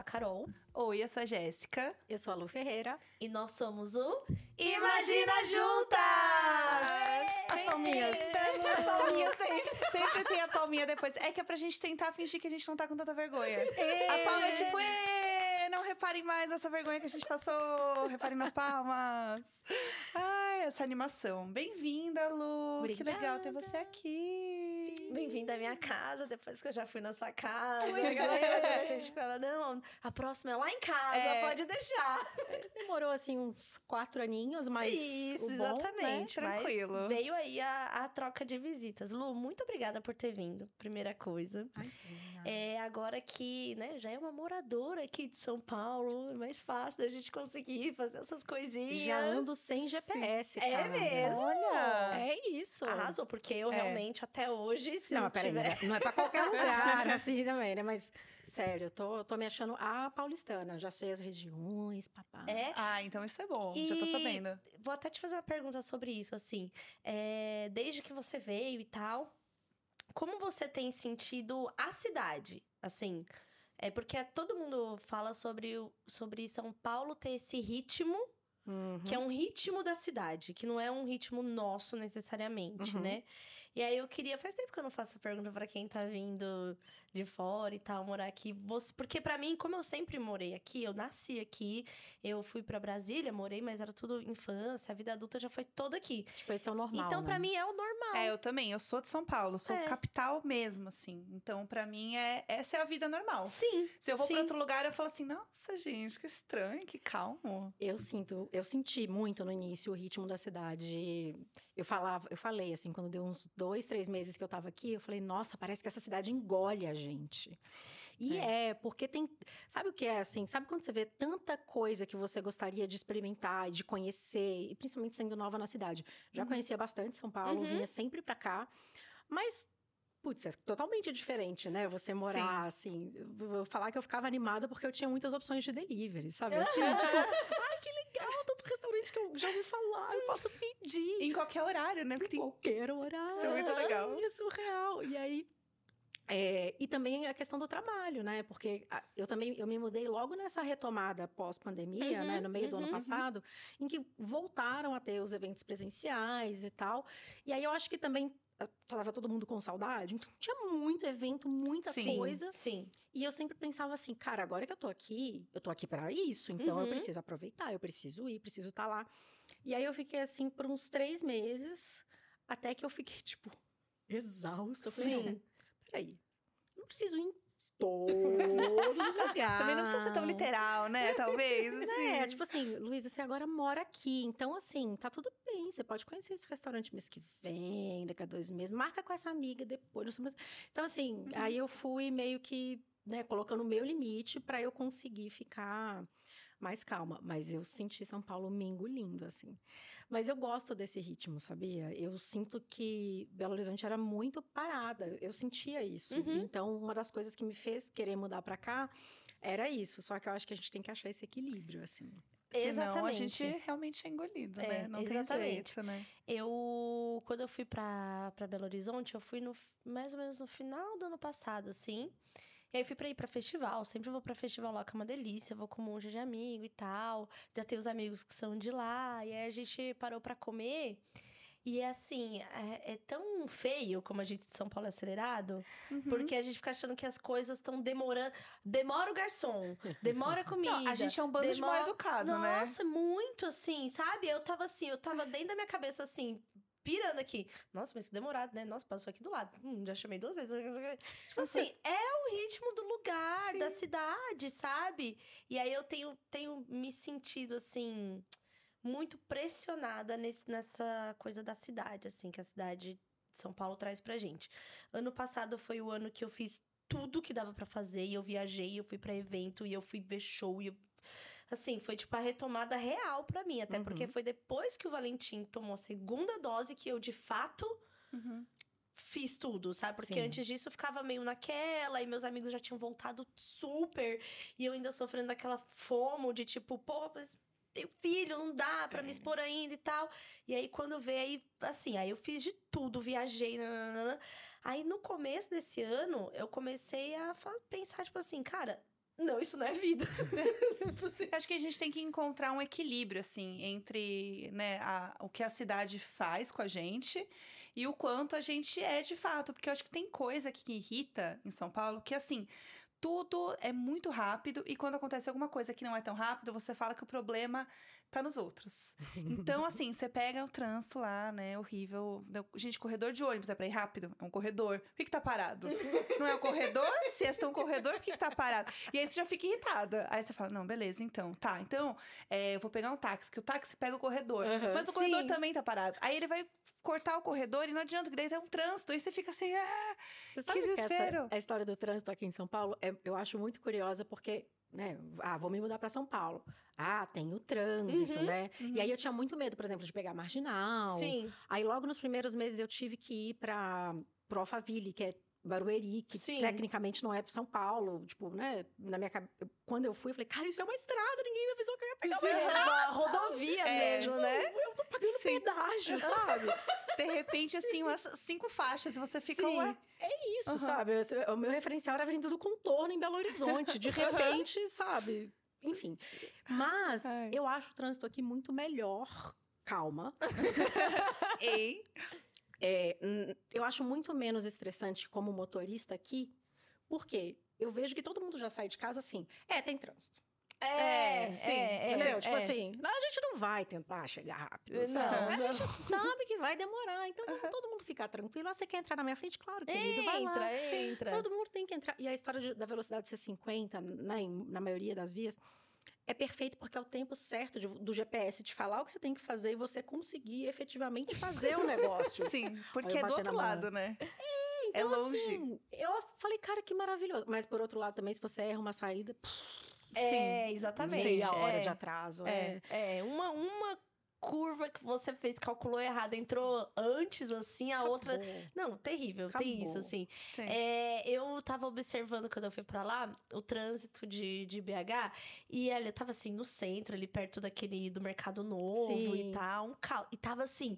sou a Carol. Oi, eu sou a Jéssica. Eu sou a Lu Ferreira. E nós somos o Imagina Juntas! As palminhas. As palminhas sempre. Sempre tem a palminha depois. É que é pra gente tentar fingir que a gente não tá com tanta vergonha. A palma é tipo, não reparem mais nessa vergonha que a gente passou. Reparem nas palmas. Ai, essa animação. Bem-vinda, Lu. Obrigada. Que legal ter você aqui. Bem-vindo à minha casa, depois que eu já fui na sua casa. a gente fala, não, a próxima é lá em casa, É. pode deixar. Demorou, assim, uns quatro aninhos, mas Isso, o bom, exatamente. né? Mas Tranquilo. veio aí a, a troca de visitas. Lu, muito obrigada por ter vindo, primeira coisa. Né? Imagina. É, agora que, né, já é uma moradora aqui de São Paulo, é mais fácil da gente conseguir fazer essas coisinhas. Já ando sem GPS, É cara. mesmo? Olha. É isso. Arrasou, porque eu É. realmente, até hoje, se Não, não, peraí, tiver... não é pra qualquer lugar, assim, também, né? Mas, sério, eu tô, eu tô me achando a paulistana. Já sei as regiões, papá. É, Ah, então isso é bom. Já tô E sabendo. Vou até te fazer uma pergunta sobre isso, assim. É, desde que você veio e tal, como você tem sentido a cidade? Assim, é porque todo mundo fala sobre, o- sobre São Paulo ter esse ritmo, Uhum. que é um ritmo da cidade, que não é um ritmo nosso necessariamente, Uhum. né? E aí eu queria. Faz tempo que eu não faço pergunta pra quem tá vindo de fora e tal, morar aqui. Você, porque pra mim, como eu sempre morei aqui, eu nasci aqui, eu fui pra Brasília, morei, mas era tudo infância, a vida adulta já foi toda aqui. Tipo, esse é o normal, então, pra né? mim, é o normal. É, eu também. Eu sou de São Paulo, sou É. capital mesmo, assim. Então, pra mim, é essa é a vida normal. Sim. Se eu vou pra outro lugar, eu falo assim, nossa, gente, que estranho, que calmo. Eu sinto, eu senti muito no início o ritmo da cidade. Eu falava, eu falei assim, quando deu uns dois, três meses que eu tava aqui, eu falei, nossa, parece que essa cidade engole a gente. E é. porque tem. Sabe o que é assim? Sabe quando você vê tanta coisa que você gostaria de experimentar e de conhecer, e principalmente sendo nova na cidade? Já conhecia bastante São Paulo, Uhum. vinha sempre pra cá, mas. Putz, é totalmente diferente, né? Você morar assim. eu Vou falar que eu ficava animada porque eu tinha muitas opções de delivery, sabe? Assim, tipo, ai, que legal, tanto restaurante que eu já ouvi falar, eu posso pedir. Em qualquer horário, né? Porque tem Qualquer horário. Isso é muito legal. É surreal. E aí. É, e também a questão do trabalho, né? Porque eu também eu me mudei logo nessa retomada pós-pandemia, Uhum, né? No meio do ano uhum. passado, em que voltaram a ter os eventos presenciais e tal. E aí eu acho que também ah, tava todo mundo com saudade, então tinha muito evento, muita Sim. Sim, coisa. sim. E eu sempre pensava assim, cara, agora que eu tô aqui, eu tô aqui pra isso, então eu Uhum. preciso aproveitar, eu preciso ir, preciso estar lá. E aí eu fiquei assim por uns três meses, até que eu fiquei, tipo, exausta. Eu falei, Sim. Peraí, não preciso ir em todos os lugares. Também não precisa ser tão literal, né? Talvez. É, assim. tipo assim, Luísa, você agora mora aqui. Então, assim, tá tudo bem. Você pode conhecer esse restaurante mês que vem, daqui a dois meses. Marca com essa amiga depois. Então, assim, aí eu fui meio que, né, colocando o meu limite pra eu conseguir ficar mais calma. Mas eu senti São Paulo me engolindo, assim. Mas eu gosto desse ritmo, sabia? Eu sinto que Belo Horizonte era muito parada. Eu sentia isso. Uhum. Então, uma das coisas que me fez querer mudar pra cá era isso. Só que eu acho que a gente tem que achar esse equilíbrio, assim. Senão a Exatamente. gente realmente é engolido, É, né? Não tem exatamente. jeito, né? Eu, quando eu fui pra, pra Belo Horizonte, eu fui no, mais ou menos no final do ano passado, assim. E aí fui pra ir pra festival. Sempre vou pra festival lá, que é uma delícia. Vou com um monte de amigo e tal. Já tenho os amigos que são de lá. E aí a gente parou pra comer. E é assim, é, é tão feio como a gente de São Paulo é acelerado, Uhum. porque a gente fica achando que as coisas estão demorando. Demora o garçom, demora a comida. Não, a gente é um bando de mal demora- educado, né? Nossa, muito assim, sabe? Eu tava assim, eu tava dentro da minha cabeça assim, pirando aqui. Nossa, mas que demorado, né? Nossa, passou aqui do lado. Hum, já chamei duas vezes. Tipo assim, é o ritmo do lugar, Sim. da cidade, sabe? E aí eu tenho, tenho me sentido assim, muito pressionada nesse, nessa coisa da cidade, assim, que a cidade de São Paulo traz pra gente. Ano passado foi o ano que eu fiz tudo que dava pra fazer, e eu viajei, eu fui pra evento, e eu fui ver show, e eu Assim, foi tipo a retomada real pra mim. Até Uhum. porque foi depois que o Valentim tomou a segunda dose que eu, de fato, Uhum. fiz tudo, sabe? Porque Sim. antes disso eu ficava meio naquela, e meus amigos já tinham voltado super. E eu ainda sofrendo daquela fomo de tipo, pô, mas tenho filho, não dá pra me expor ainda e tal. E aí, quando veio, aí, assim, aí eu fiz de tudo, viajei, nananana. Aí, no começo desse ano, eu comecei a pensar, tipo assim, cara, não, isso não é vida. Acho que a gente tem que encontrar um equilíbrio, assim, entre né, a, o que a cidade faz com a gente e o quanto a gente é de fato. Porque eu acho que tem coisa que irrita em São Paulo que, assim, tudo é muito rápido e quando acontece alguma coisa que não é tão rápido, você fala que o problema tá nos outros. Então, assim, você pega o trânsito lá, né? Horrível. Gente, corredor de ônibus é pra ir rápido? É um corredor. Por que, que tá parado? Não é um corredor? Se é um corredor, por que, que tá parado? E aí você já fica irritada. Aí você fala, não, beleza, então. Tá, então é, eu vou pegar um táxi, que o táxi pega o corredor. Uhum, mas o corredor sim. também tá parado. Aí ele vai cortar o corredor e não adianta, que daí tem um trânsito. Aí você fica assim, ah, você sabe que desespero. Que essa, a história do trânsito aqui em São Paulo, é, eu acho muito curiosa, porque né? Ah, vou me mudar para São Paulo. Ah, tem o trânsito, uhum, né? Uhum. E aí eu tinha muito medo, por exemplo, de pegar marginal. Sim. Aí logo nos primeiros meses eu tive que ir para pro Alphaville, que é Barueri, que Sim. tecnicamente não é para São Paulo, tipo, né? Na minha quando eu fui, eu falei, cara, isso é uma estrada, ninguém me avisou que eu ia pegar Sim, uma estrada. É uma rodovia é, mesmo, tipo, né? Eu tô pagando Sim. pedágio, sabe? De repente, assim, umas cinco faixas, e você fica, Sim. ué. É isso, uhum. sabe? O meu referencial era a Avenida do Contorno, em Belo Horizonte. De repente, sabe? Enfim. Mas Ai. eu acho o trânsito aqui muito melhor. Calma. Ei. É, eu acho muito menos estressante como motorista aqui, porque eu vejo que todo mundo já sai de casa assim. É, tem trânsito. É, é, sim. É, é, tipo é. assim, a gente não vai tentar chegar rápido, sabe? Não, a não. gente sabe que vai demorar, então uhum. todo mundo ficar tranquilo. Ah, você quer entrar na minha frente? Claro, querido, entra, vai lá. Entra, Todo mundo tem que entrar. E a história de, da velocidade ser 50, né, na maioria das vias, é perfeito porque é o tempo certo de, do GPS te falar o que você tem que fazer e você conseguir efetivamente fazer o negócio. Sim, porque é do outro lado, né? É, é então, é longe. Assim, eu falei, cara, que maravilhoso. Mas por outro lado também, se você erra uma saída... Pff, é, exatamente. Meia hora é, de atraso. É, é. é uma, uma curva que você fez, calculou errado, entrou antes, assim, a Acabou. outra. Não, terrível, Acabou. tem isso, assim. É, eu tava observando quando eu fui pra lá o trânsito de, de BH e ele tava assim no centro, ali perto daquele do Mercado Novo Sim. e tal, um caos. E tava assim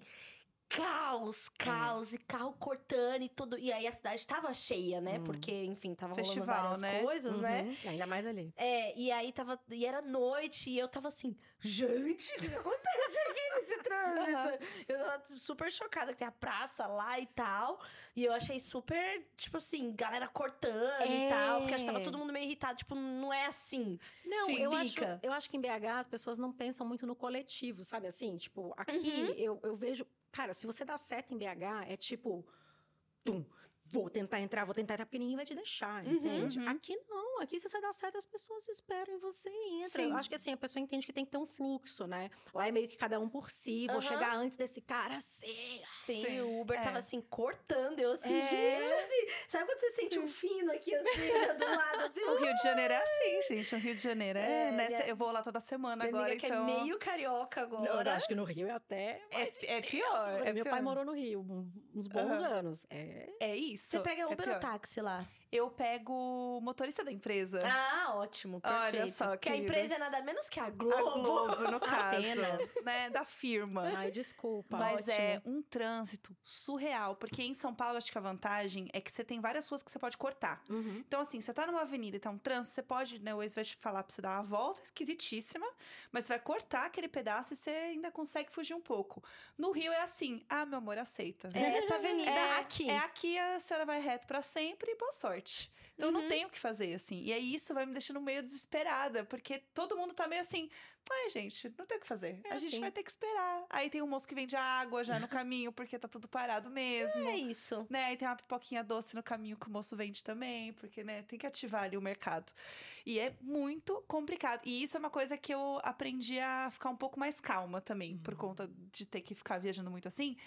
caos, caos, é. e carro cortando e tudo. E aí a cidade tava cheia, né? Hum. Porque, enfim, tava Festival, rolando várias né? coisas, né? uhum. né? Ainda mais ali. É, e aí tava. E era noite, e eu tava assim, gente, o que acontece nesse trânsito? Uhum. Eu tava super chocada que tem a praça lá e tal. E eu achei super, tipo assim, galera cortando é. e tal. Porque acho que tava todo mundo meio irritado. Tipo, não é assim. Não, eu acho, eu acho que em BH as pessoas não pensam muito no coletivo, sabe assim? Tipo, aqui uhum. eu, eu vejo Cara, se você dá seta em BH, é tipo. Tum, vou tentar entrar, vou tentar entrar, porque ninguém vai te deixar, uhum, entende? Uhum. Aqui não, aqui se você dá certo, as pessoas esperam e você entra. Sim. Eu acho que assim, a pessoa entende que tem que ter um fluxo, né? Lá é meio que cada um por si, vou uhum. chegar antes desse cara assim. Sim, Sim. o Uber é. tava assim, cortando, eu assim, é. gente, assim, sabe quando você sente um fino aqui assim, né, do lado, assim? O Rio de Janeiro é assim, gente, o Rio de Janeiro é, é nessa, é. eu vou lá toda semana Minha agora, então... que é meio carioca agora. Não, eu acho que no Rio é até... É, é pior, é Meu pior. pai morou no Rio uns bons anos. É, é isso. Você pega Uber ou táxi lá? Eu pego o motorista da empresa. Ah, ótimo, perfeito. Olha só, Que a empresa é nada menos que a Globo. A Globo, no caso. Apenas. Né, da firma. Ai, desculpa. Mas é ótimo. é um trânsito surreal. Porque em São Paulo, acho que a vantagem é que você tem várias ruas que você pode cortar. Uhum. Então, assim, você tá numa avenida e tá um trânsito, você pode, né, o ex vai te falar pra você dar uma volta, esquisitíssima. Mas você vai cortar aquele pedaço e você ainda consegue fugir um pouco. No Rio é assim, ah, meu amor, aceita. É essa avenida é, aqui. É aqui, a senhora vai reto para sempre e boa sorte. Então uhum. não tenho o que fazer, assim. E aí isso vai me deixando meio desesperada, porque todo mundo tá meio assim. Ai, gente, não tem o que fazer. É a gente assim. vai ter que esperar. Aí tem um moço que vende água já no caminho, porque tá tudo parado mesmo. É isso. Né? Aí tem uma pipoquinha doce no caminho que o moço vende também, porque, né, tem que ativar ali o mercado. E é muito complicado. E isso é uma coisa que eu aprendi a ficar um pouco mais calma também, uhum. por conta de ter que ficar viajando muito assim.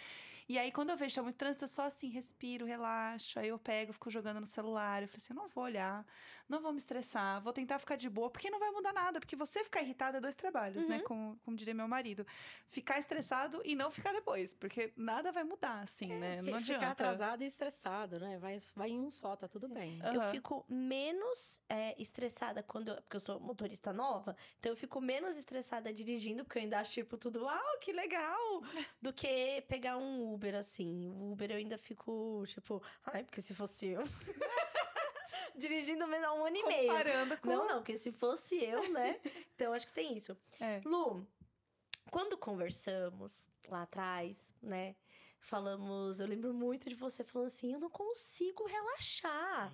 E aí, quando eu vejo que tá muito trânsito, eu só assim, respiro, relaxo. Aí eu pego, fico jogando no celular. Eu falei assim, eu não vou olhar, não vou me estressar, vou tentar ficar de boa, porque não vai mudar nada. Porque você ficar irritado é dois trabalhos, né? uhum. né? Como, como diria meu marido. Ficar estressado e não ficar depois, porque nada vai mudar, assim, é, né? Não ficar adianta. Ficar atrasado e estressado, né? Vai, vai em um só, tá tudo bem. Uhum. Eu fico menos é, estressada quando eu, porque eu sou motorista nova, então eu fico menos estressada dirigindo, porque eu ainda acho, tipo, tudo, uau, que legal! do que pegar um Uber, assim. O Uber eu ainda fico, tipo, ai, porque se fosse eu. Dirigindo mesmo há um ano e meio. Comparando com... Não, não, porque se fosse eu, né? Então acho que tem isso. É. Lu, quando conversamos lá atrás, né? Falamos, eu lembro muito de você falando assim: eu não consigo relaxar.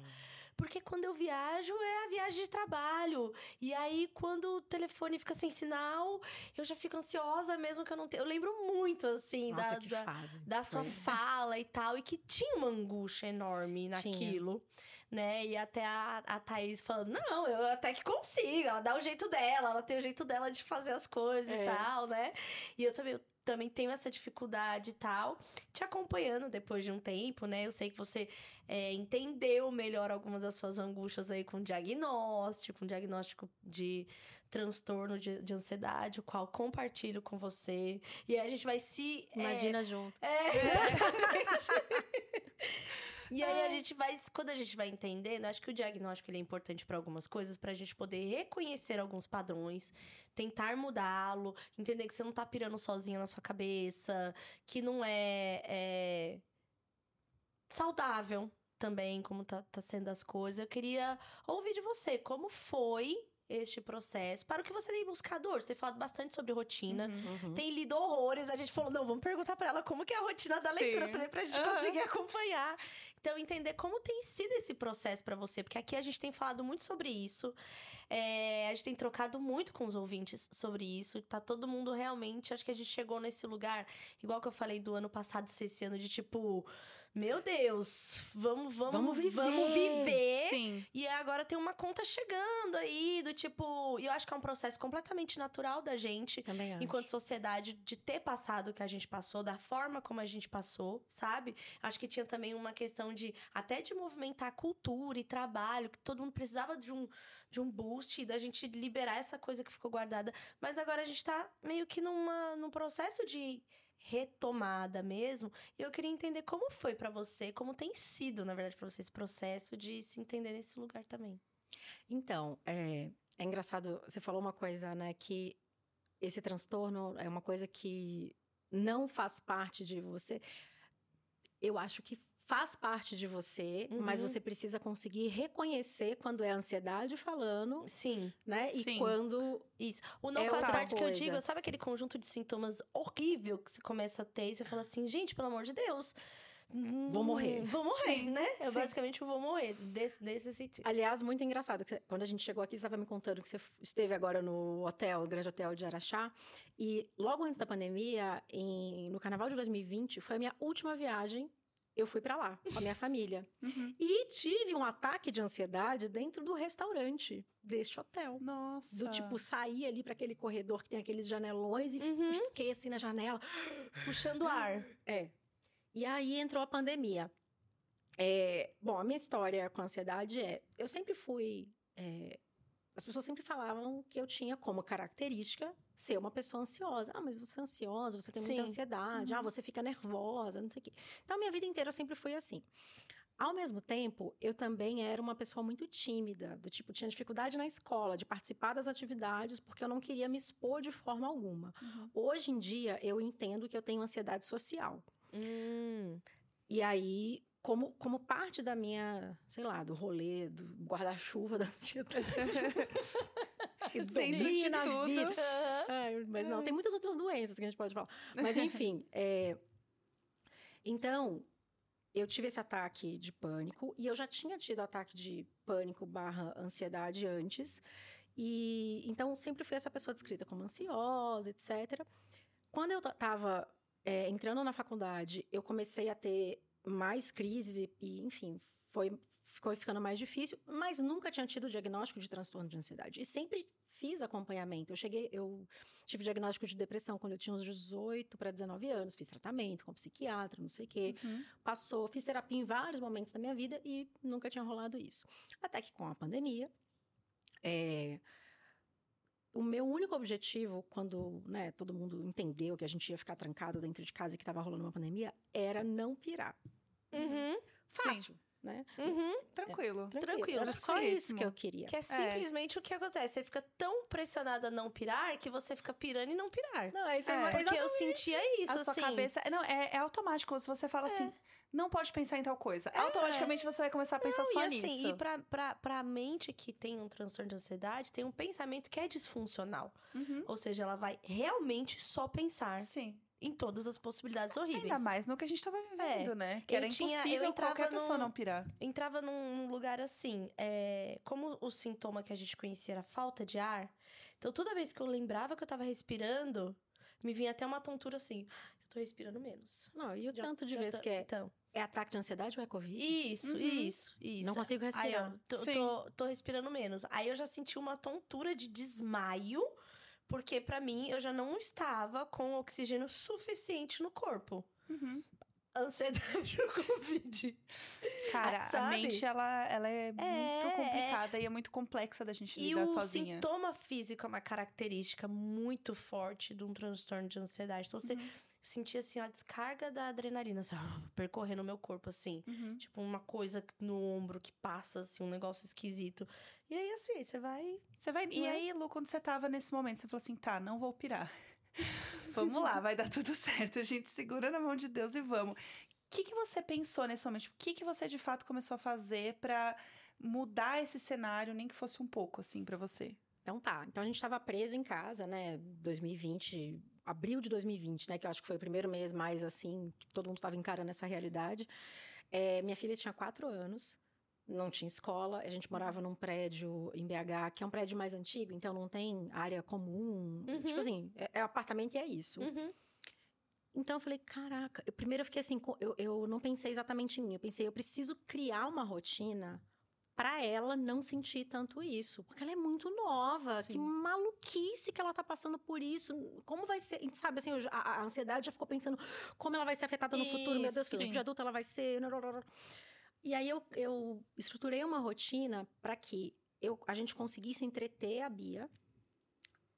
Porque quando eu viajo é a viagem de trabalho. E aí, quando o telefone fica sem sinal, eu já fico ansiosa mesmo que eu não tenho. Eu lembro muito, assim, Nossa, da, da, da sua Foi. fala e tal, e que tinha uma angústia enorme Tinha. naquilo, né? E até a, a Thaís falando, não, eu até que consigo, ela dá o jeito dela, ela tem o jeito dela de fazer as coisas É. e tal, né? E eu também, eu também tenho essa dificuldade e tal, te acompanhando depois de um tempo, né? Eu sei que você é, entendeu melhor algumas das suas angústias aí com diagnóstico, com diagnóstico de transtorno de, de ansiedade, o qual compartilho com você. E aí a gente vai se... é, Imagina junto. é, exatamente. e aí a gente vai, quando a gente vai entendendo, acho que o diagnóstico ele é importante para algumas coisas, pra gente poder reconhecer alguns padrões, tentar mudá-lo, entender que você não tá pirando sozinha na sua cabeça, que não é, é saudável também, como tá, tá sendo as coisas. Eu queria ouvir de você, como foi este processo? Para o que você tem buscado hoje? Você tem falado bastante sobre rotina Uhum. tem lido horrores. A gente falou, não, vamos perguntar pra ela como que é a rotina da Sim. leitura também pra gente Aham. conseguir acompanhar. Então, entender como tem sido esse processo pra você, porque aqui a gente tem falado muito sobre isso. É, a gente tem trocado muito com os ouvintes sobre isso. Tá todo mundo realmente, acho que a gente chegou nesse lugar, igual que eu falei do ano passado, esse ano de tipo, meu Deus, vamos, vamos, Vamos viver. Vamos viver. Sim. E agora tem uma conta chegando aí, do tipo. E eu acho que é um processo completamente natural da gente Também acho. enquanto sociedade, de ter passado o que a gente passou, da forma como a gente passou, sabe? Acho que tinha também uma questão de até de movimentar cultura e trabalho, que todo mundo precisava de um, de um boost, da gente liberar essa coisa que ficou guardada. Mas agora a gente tá meio que numa, num processo de retomada mesmo. E eu queria entender como foi pra você, como tem sido, na verdade, pra você esse processo de se entender nesse lugar também. Então, é, é engraçado, você falou uma coisa, né, que esse transtorno é uma coisa que não faz parte de você. Eu acho que faz parte de você, mas Uhum. você precisa conseguir reconhecer quando é a ansiedade falando, Sim. né? E Sim. quando Isso. O não É faz parte que eu coisa. digo, sabe aquele conjunto de sintomas horrível que você começa a ter e você fala assim, gente, pelo amor de Deus. Vou morrer. hum, Vou morrer, Sim, né? Eu sim. basicamente vou morrer desse, desse sentido. Aliás, muito engraçado, que você- quando a gente chegou aqui, você estava me contando que você esteve agora no hotel, o Grande Hotel de Araxá, e logo antes da pandemia, em- no Carnaval de 2020, foi a minha última viagem, eu fui para lá, com a minha família. Uhum. E tive um ataque de ansiedade dentro do restaurante deste hotel. Nossa. Do tipo, sair ali para aquele corredor que tem aqueles janelões e Uhum. fiquei assim na janela. Puxando ar. É. E aí entrou a pandemia. É, bom, a minha história com a ansiedade é: eu sempre fui. é, as pessoas sempre falavam que eu tinha como característica ser uma pessoa ansiosa. Ah, mas você é ansiosa, você tem muita Sim. ansiedade, ah, você fica nervosa, não sei o quê. Então, a minha vida inteira eu sempre fui assim. Ao mesmo tempo, eu também era uma pessoa muito tímida, do tipo, tinha dificuldade na escola, de participar das atividades, porque eu não queria me expor de forma alguma. Uhum. Hoje em dia, eu entendo que eu tenho ansiedade social. Hum. E aí, como, como parte da minha, sei lá, do rolê, do guarda-chuva da ansiedade. Domina a vida. Ai, mas não, tem muitas outras doenças que a gente pode falar. Mas enfim, é, então, eu tive esse ataque de pânico e eu já tinha tido ataque de pânico barra ansiedade antes. E então sempre fui essa pessoa descrita como ansiosa, etc. Quando eu estava entrando na faculdade, eu comecei a ter mais crises e, e, enfim, foi ficou ficando mais difícil, mas nunca tinha tido diagnóstico de transtorno de ansiedade. E sempre fiz acompanhamento. Eu cheguei, eu tive diagnóstico de depressão quando eu tinha uns 18 para 19 anos, fiz tratamento com psiquiatra, não sei o quê. Uhum. Passou, fiz terapia em vários momentos da minha vida e nunca tinha rolado isso. Até que com a pandemia, é, o meu único objetivo, quando né, todo mundo entendeu que a gente ia ficar trancado dentro de casa e que estava rolando uma pandemia, era não pirar. Uhum. Fácil. Né? Uhum. Tranquilo. Tranquilo, Era só isso que eu queria. Que é simplesmente o que acontece. Você fica tão pressionada a não pirar que você fica pirando e não pirar. Não, aí você É. Porque eu sentia isso, a sua assim. cabeça. Não, é, é automático. Se você fala assim, não pode pensar em tal coisa. Automaticamente você vai começar a pensar Não, só e assim, nisso. e pra, pra, pra mente que tem um transtorno de ansiedade, tem um pensamento que é disfuncional. Uhum. Ou seja, ela vai realmente só pensar Sim. Em todas as possibilidades horríveis. Ainda mais no que a gente tava vivendo, né? Que Eu era tinha- impossível qualquer pessoa num- não pirar. Entrava num, lugar assim, é, como o sintoma que a gente conhecia era falta de ar, então toda vez que eu lembrava que eu tava respirando, me vinha até uma tontura assim, eu tô respirando menos. Não, e o Já- tanto de vezes tô- que é, Então, é ataque de ansiedade ou é Covid? isso, Uhum. isso, isso. Não consigo Aí, respirar. ó, tô, Sim. tô, tô respirando menos. Aí eu já senti uma tontura de desmaio, porque pra mim eu já não estava com oxigênio suficiente no corpo. Uhum. Ansiedade ou Covid. Cara, a mente, ela, ela é, muito É, complicada e é muito complexa da gente E lidar o sozinha. sintoma físico é uma característica muito forte de um transtorno de ansiedade. Então, você Uhum. Sentia, assim, a descarga da adrenalina, assim, percorrendo o meu corpo, assim. Uhum. Tipo, uma coisa no ombro que passa, assim, um negócio esquisito. E aí, assim, você vai... Você vai... E é? aí, Lu, quando você tava nesse momento, você falou assim, tá, não vou pirar. vamos lá, vai dar tudo certo. A gente segura na mão de Deus e vamos. O que, que você pensou nesse momento? Tipo, O que, que você, de fato, começou a fazer pra mudar esse cenário, nem que fosse um pouco, assim, pra você? Então tá. Então a gente tava preso em casa, né? 2020, abril de 2020, né? Que eu acho que foi o primeiro mês mais assim, que todo mundo tava encarando essa realidade. É, minha filha tinha quatro anos, não tinha escola. A gente morava num prédio em BH, que é um prédio mais antigo, então não tem área comum. Uhum. Tipo assim, é, é apartamento e é isso. Uhum. Então eu falei, caraca, eu, primeiro eu fiquei assim, eu, eu não pensei exatamente em mim, eu pensei, eu preciso criar uma rotina pra ela não sentir tanto isso, porque ela é muito nova, que Sim. maluquice que ela tá passando por isso, como vai ser, sabe assim, a, a ansiedade já ficou pensando como ela vai ser afetada no futuro, meu Deus, que Isso. tipo de adulta ela vai ser, e aí eu, eu estruturei uma rotina pra que eu, a gente conseguisse entreter a Bia,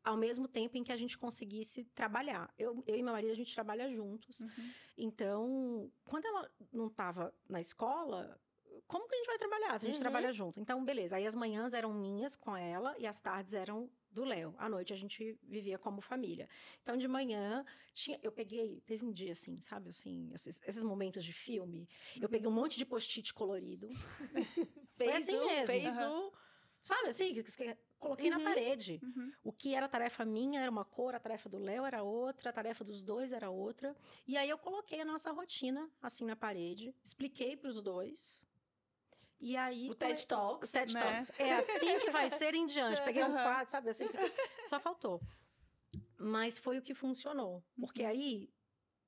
ao mesmo tempo em que a gente conseguisse trabalhar. Eu, eu e meu marido, a gente trabalha juntos. Uhum. Então, quando ela não estava na escola, como que a gente vai trabalhar se a gente Uhum. trabalha junto? Então, beleza. Aí as manhãs eram minhas com ela e as tardes eram do Léo. À noite a gente vivia como família. Então, de manhã, tinha, eu peguei, teve um dia assim, sabe assim, esses, esses momentos de filme. Eu peguei um monte de post-it colorido. Fez assim o... mesmo. Fez Aham. o... Sabe assim, que- que- coloquei na Uhum. parede. Uhum. O que era tarefa minha era uma cor, a tarefa do Léo era outra, a tarefa dos dois era outra. E aí eu coloquei a nossa rotina assim na parede, expliquei para os dois. E aí O TED Talks. o TED né? Talks. É assim que vai ser em diante. Peguei um Aham. quadro, sabe assim, só faltou. Mas foi o que funcionou, porque Uhum. aí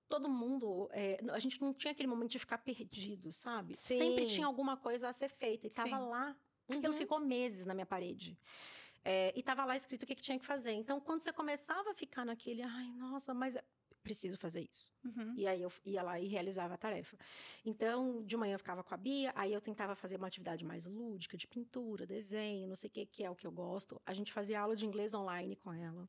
todo mundo, é, a gente não tinha aquele momento de ficar perdido, sabe? Sim. Sempre tinha alguma coisa a ser feita e tava Sim. lá. Aquilo Uhum. ficou meses na minha parede. É, e tava lá escrito o que, que tinha que fazer. Então, quando você começava a ficar naquele, ai, nossa, mas preciso fazer isso. Uhum. E aí eu ia lá e realizava a tarefa. Então, de manhã eu ficava com a Bia, aí eu tentava fazer uma atividade mais lúdica, de pintura, desenho, não sei o que, que é o que eu gosto. A gente fazia aula de inglês online com ela.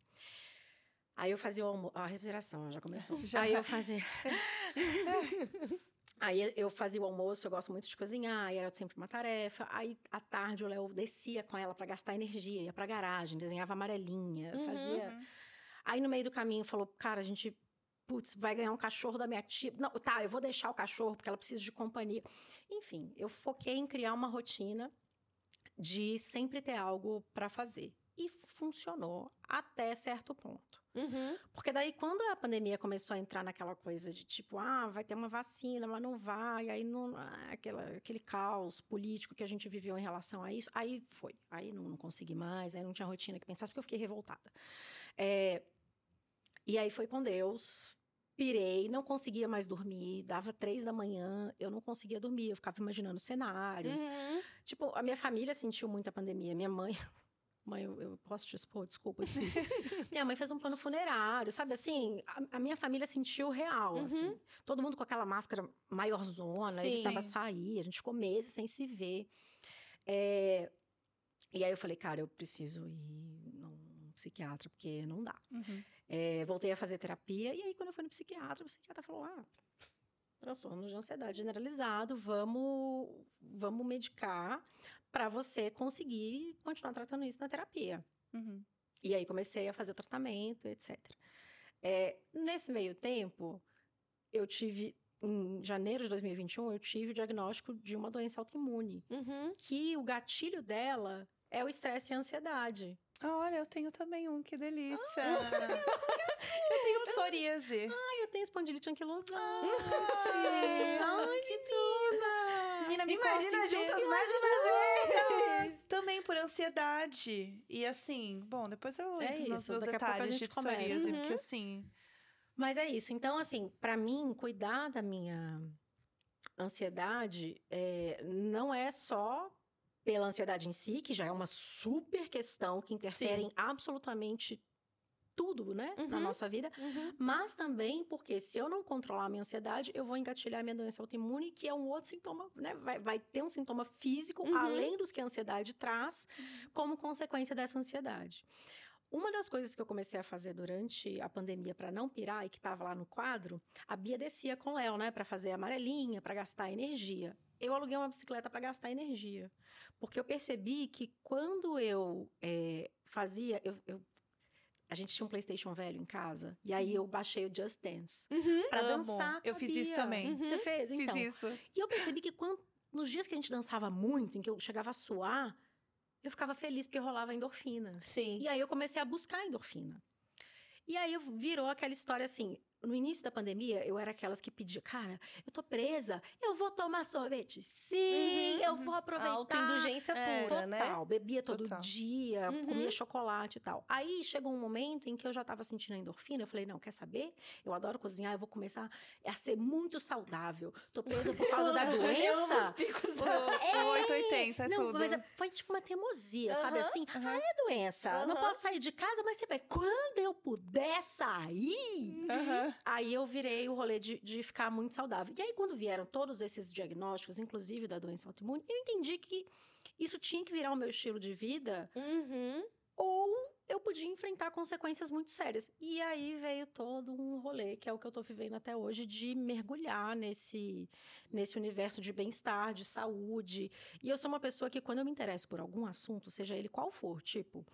Aí eu fazia o a respiração, já começou. Já. Aí eu fazia. Aí eu fazia o almoço, eu gosto muito de cozinhar, aí era sempre uma tarefa. Aí à tarde o Léo descia com ela para gastar energia, ia pra garagem, desenhava amarelinha, Uhum. fazia. Uhum. Aí no meio do caminho falou, cara, a gente, putz, vai ganhar um cachorro da minha tia. Não, tá, eu vou deixar o cachorro porque ela precisa de companhia. Enfim, eu foquei em criar uma rotina de sempre ter algo para fazer. E funcionou até certo ponto. Uhum. Porque daí, quando a pandemia começou a entrar naquela coisa de tipo, ah, vai ter uma vacina, mas não vai, aí não, ah, aquela, aquele caos político que a gente viveu em relação a isso, aí foi. Aí não, não consegui mais, aí não tinha rotina que pensasse, porque eu fiquei revoltada. É, e aí foi com Deus, pirei, não conseguia mais dormir, dava três da manhã, eu não conseguia dormir, eu ficava imaginando cenários. Uhum. Tipo, a minha família sentiu muito a pandemia. Minha mãe. Mãe, eu, eu posso te expor, desculpa. Minha mãe fez um plano funerário, sabe? Assim, a, a minha família sentiu real, Uhum. assim. Todo mundo com aquela máscara maiorzona, Sim. evitava sair, a gente ficou meses sem se ver. É, E aí eu falei, cara, eu preciso ir num psiquiatra, porque não dá. Uhum. É, voltei a fazer terapia, e aí quando eu fui no psiquiatra, o psiquiatra falou, ah, transtorno de ansiedade generalizado, vamos, vamos medicar para você conseguir continuar tratando isso na terapia. Uhum. E aí comecei a fazer o tratamento, etc. É, nesse meio tempo, eu tive, em janeiro de 2021, eu tive o diagnóstico de uma doença autoimune, Uhum. que o gatilho dela é o estresse e a ansiedade. Olha, eu tenho também um, que delícia. eu tenho psoríase. Ai, eu tenho espondilite anquilosante. Ai, Ai, que tudo! Menina, me Imagina consegui- juntas uma vez. Também por ansiedade. E assim, bom, depois eu É entro nos isso, meus detalhes de psoríase, porque Uhum. assim. Mas é isso. Então, assim, pra mim, cuidar da minha ansiedade é, não é só pela ansiedade em si, que já é uma super questão que interfere Sim. em absolutamente tudo, né, na Uhum. nossa vida, Uhum. mas também porque se eu não controlar a minha ansiedade, eu vou engatilhar a minha doença autoimune, que é um outro sintoma, né? Vai, vai ter um sintoma físico, Uhum. além dos que a ansiedade traz, como consequência dessa ansiedade. Uma das coisas que eu comecei a fazer durante a pandemia para não pirar e que estava lá no quadro, a Bia descia com o Léo, né, para fazer amarelinha, para gastar energia. Eu aluguei uma bicicleta para gastar energia, porque eu percebi que quando eu eh, fazia, eu- eu- a gente tinha um PlayStation velho em casa e aí eu baixei o Just Dance Uhum. para Amo. dançar. com Eu a fiz isso também. Uhum. Você fez, então? Fiz isso. E eu percebi que quando, nos dias que a gente dançava muito, em que eu chegava a suar, eu ficava feliz porque rolava endorfina. Sim. E aí eu comecei a buscar endorfina. E aí virou aquela história assim. No início da pandemia, eu era aquelas que pedia, cara, eu tô presa, eu vou tomar sorvete. Sim, Uhum, eu uhum. vou aproveitar. Autoindulgência É. pura, né? Total, bebia todo Total. dia, Uhum. comia chocolate e tal. Aí chegou um momento em que eu já tava sentindo a endorfina, eu falei, não, quer saber? Eu adoro cozinhar, eu vou começar a ser muito saudável. Tô presa por causa da Eu amo os doença. picos. O 880 é Não, tudo. mas é- foi tipo uma teimosia, sabe assim? Ah, é doença, eu não posso sair de casa, mas você vai, quando eu puder sair... Aham. Aí eu virei o rolê de, de ficar muito saudável. E aí, quando vieram todos esses diagnósticos, inclusive da doença autoimune, eu entendi que isso tinha que virar o meu estilo de vida Uhum. ou eu podia enfrentar consequências muito sérias. E aí veio todo um rolê, que é o que eu tô vivendo até hoje, de mergulhar nesse, nesse universo de bem-estar, de saúde. E eu sou uma pessoa que, quando eu me interesso por algum assunto, seja ele qual for, tipo.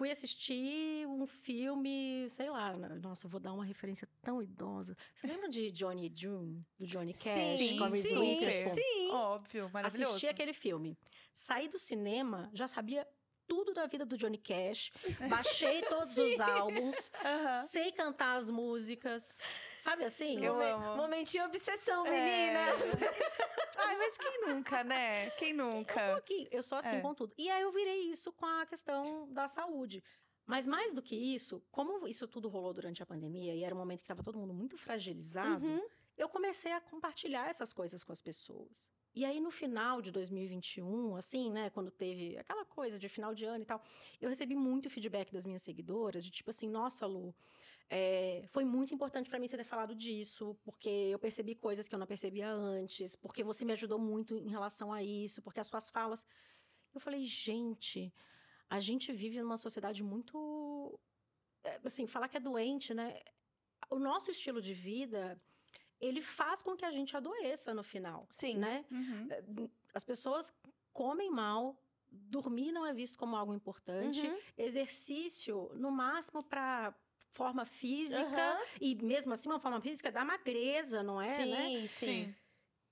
Fui assistir um filme, sei lá, nossa, eu vou dar uma referência tão idosa. Você lembra de Johnny June, do Johnny Cash, Sim, com a sim, Witherspoon? sim. Óbvio, maravilhoso. Assisti aquele filme. Saí do cinema, já sabia tudo da vida do Johnny Cash. Baixei todos os álbuns. Aham. Sei cantar as músicas. Sabe assim? Eu Momen- amo. Momentinho obsessão, É. meninas. Ai, mas quem nunca, né? Quem nunca? Aqui, eu sou assim É. com tudo. E aí eu virei isso com a questão da saúde. Mas mais do que isso, como isso tudo rolou durante a pandemia e era um momento que estava todo mundo muito fragilizado, Uhum. eu comecei a compartilhar essas coisas com as pessoas. E aí, no final de 2021, assim, né, quando teve aquela coisa de final de ano e tal, eu recebi muito feedback das minhas seguidoras, de tipo assim, nossa, Lu, é, foi muito importante para mim você ter falado disso, porque eu percebi coisas que eu não percebia antes, porque você me ajudou muito em relação a isso, porque as suas falas. Eu falei, gente, a gente vive numa sociedade muito. é, Assim, falar que é doente, né? O nosso estilo de vida, ele faz com que a gente adoeça no final, Sim. né? Uhum. As pessoas comem mal, dormir não é visto como algo importante, Uhum. exercício, no máximo, para forma física, Aham. e mesmo assim, uma forma física da magreza, não é? sim, né? sim.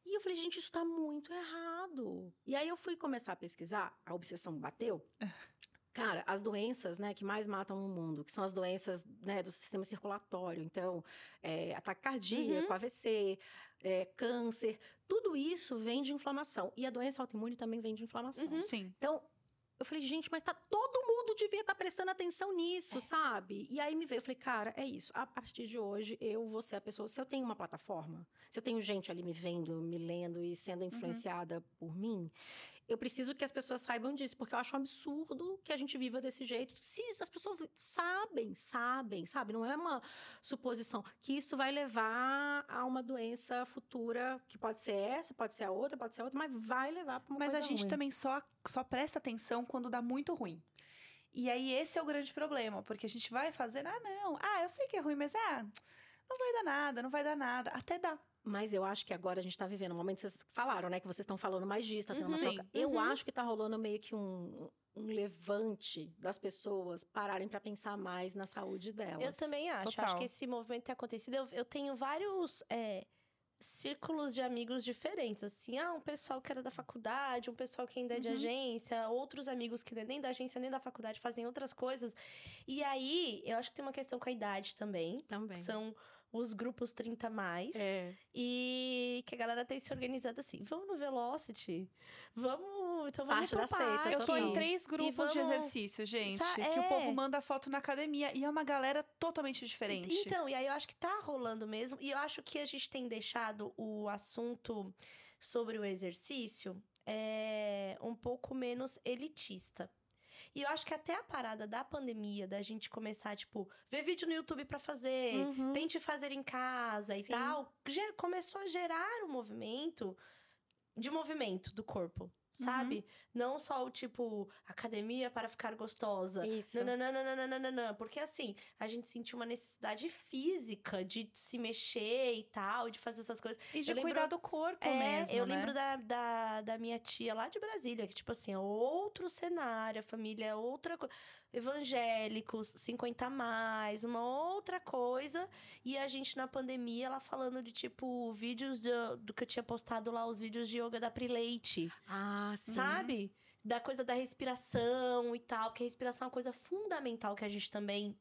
E eu falei, gente, isso tá muito errado. E aí eu fui começar a pesquisar, a obsessão bateu. Cara, as doenças, né, que mais matam no mundo, que são as doenças, né, do sistema circulatório. Então, é, ataque cardíaco, AVC, é, câncer, tudo isso vem de inflamação. E a doença autoimune também vem de inflamação. Uhum. Sim. Então, eu falei, gente, mas tá todo mundo devia estar prestando atenção nisso, sabe? E aí me veio, eu falei, cara, é isso. A partir de hoje, eu vou ser a pessoa. Se eu tenho uma plataforma, se eu tenho gente ali me vendo, me lendo e sendo influenciada por mim, eu preciso que as pessoas saibam disso, porque eu acho um absurdo que a gente viva desse jeito. Se as pessoas sabem, sabem, sabe? Não é uma suposição que isso vai levar a uma doença futura, que pode ser essa, pode ser a outra, pode ser a outra, mas vai levar para uma Mas coisa a gente ruim. também só, só presta atenção quando dá muito ruim. E aí esse é o grande problema, porque a gente vai fazer, ah, não, ah, eu sei que é ruim, mas ah, não vai dar nada, não vai dar nada. Até dá. Mas eu acho que agora a gente tá vivendo um momento, vocês falaram, né? Que vocês estão falando mais disso, tá tendo uma Uhum. troca. Sim. Eu Uhum. acho que tá rolando meio que um, um levante das pessoas pararem pra pensar mais na saúde delas. Eu também acho. Total. Acho que esse movimento tem acontecido. Eu, eu tenho vários é, círculos de amigos diferentes. Assim, ah, um pessoal que era da faculdade, um pessoal que ainda é de Uhum. agência, outros amigos que nem da agência nem da faculdade fazem outras coisas. E aí, eu acho que tem uma questão com a idade também. Também. São os grupos 30 mais. É. E que a galera tem se organizado assim. Vamos no Velocity. Vamos. Então vamos Parte pro da seita, parque. Eu tô em três grupos vamos- de exercício, gente. Sa- Que é. o povo manda foto na academia e é uma galera totalmente diferente. Então, e aí eu acho que tá rolando mesmo. E eu acho que a gente tem deixado o assunto sobre o exercício é, um pouco menos elitista. E eu acho que até a parada da pandemia, da gente começar, tipo, ver vídeo no YouTube pra fazer, Uhum. tente fazer em casa e Sim. tal, ge- começou a gerar um movimento de movimento do corpo, sabe? Não só o tipo, academia para ficar gostosa. Isso. Nananana, porque assim, a gente sentiu uma necessidade física de se mexer e tal, de fazer essas coisas. E de Eu lembro- cuidar do corpo É, mesmo, eu né? lembro da, da, da minha tia lá de Brasília, que, tipo assim, é outro cenário, a família é outra coisa. Evangélicos, 50 a mais, uma outra coisa. E a gente na pandemia, ela falando de, tipo, vídeos do, do que eu tinha postado lá, os vídeos de yoga da Prileite. Ah, sim. Sabe? Da coisa da respiração e tal, porque a respiração é uma coisa fundamental que a gente também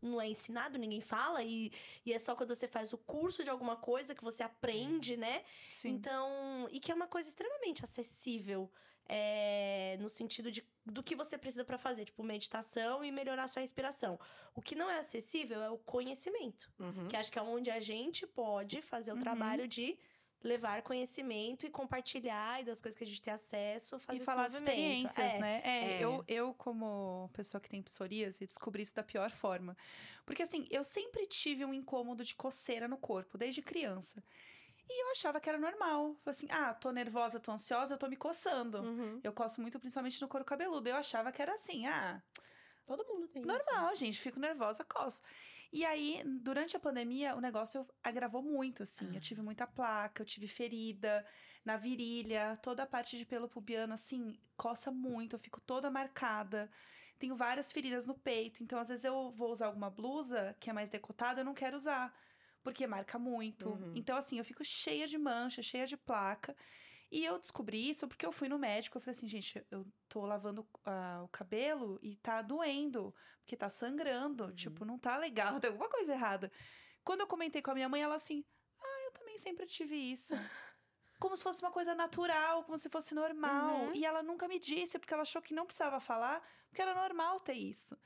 não é ensinado, ninguém fala, e, e é só quando você faz o curso de alguma coisa que você aprende, né? Sim. Então, e que é uma coisa extremamente acessível. É, no sentido de, do que você precisa pra fazer, tipo meditação e melhorar a sua respiração. O que não é acessível é o conhecimento, Uhum. que acho que é onde a gente pode fazer o Uhum. trabalho de levar conhecimento e compartilhar e das coisas que a gente tem acesso, fazer E falar de experiências, É. né? É, É. Eu, eu, como pessoa que tem psoríase, descobri isso da pior forma. Porque, assim, eu sempre tive um incômodo de coceira no corpo, desde criança. E eu achava que era normal. Falei assim, ah, tô nervosa, tô ansiosa, eu tô me coçando. Uhum. Eu coço muito, principalmente no couro cabeludo. Eu achava que era assim, ah, Todo mundo tem isso. normal, gente, fico nervosa, coço. E aí, durante a pandemia, o negócio agravou muito, assim. Ah. Eu tive muita placa, eu tive ferida na virilha, toda a parte de pelo pubiano, assim, coça muito, eu fico toda marcada. Tenho várias feridas no peito, então às vezes eu vou usar alguma blusa que é mais decotada, eu não quero usar, porque marca muito. Uhum. Então, assim, eu fico cheia de mancha, cheia de placa. E eu descobri isso porque eu fui no médico. Eu falei assim, gente, eu tô lavando ah, o cabelo e tá doendo, porque tá sangrando. Uhum. Tipo, não tá legal, tem alguma coisa errada. Quando eu comentei com a minha mãe, ela assim, ah, eu também sempre tive isso. Como se fosse uma coisa natural, como se fosse normal. Uhum. E ela nunca me disse, porque ela achou que não precisava falar, porque era normal ter isso.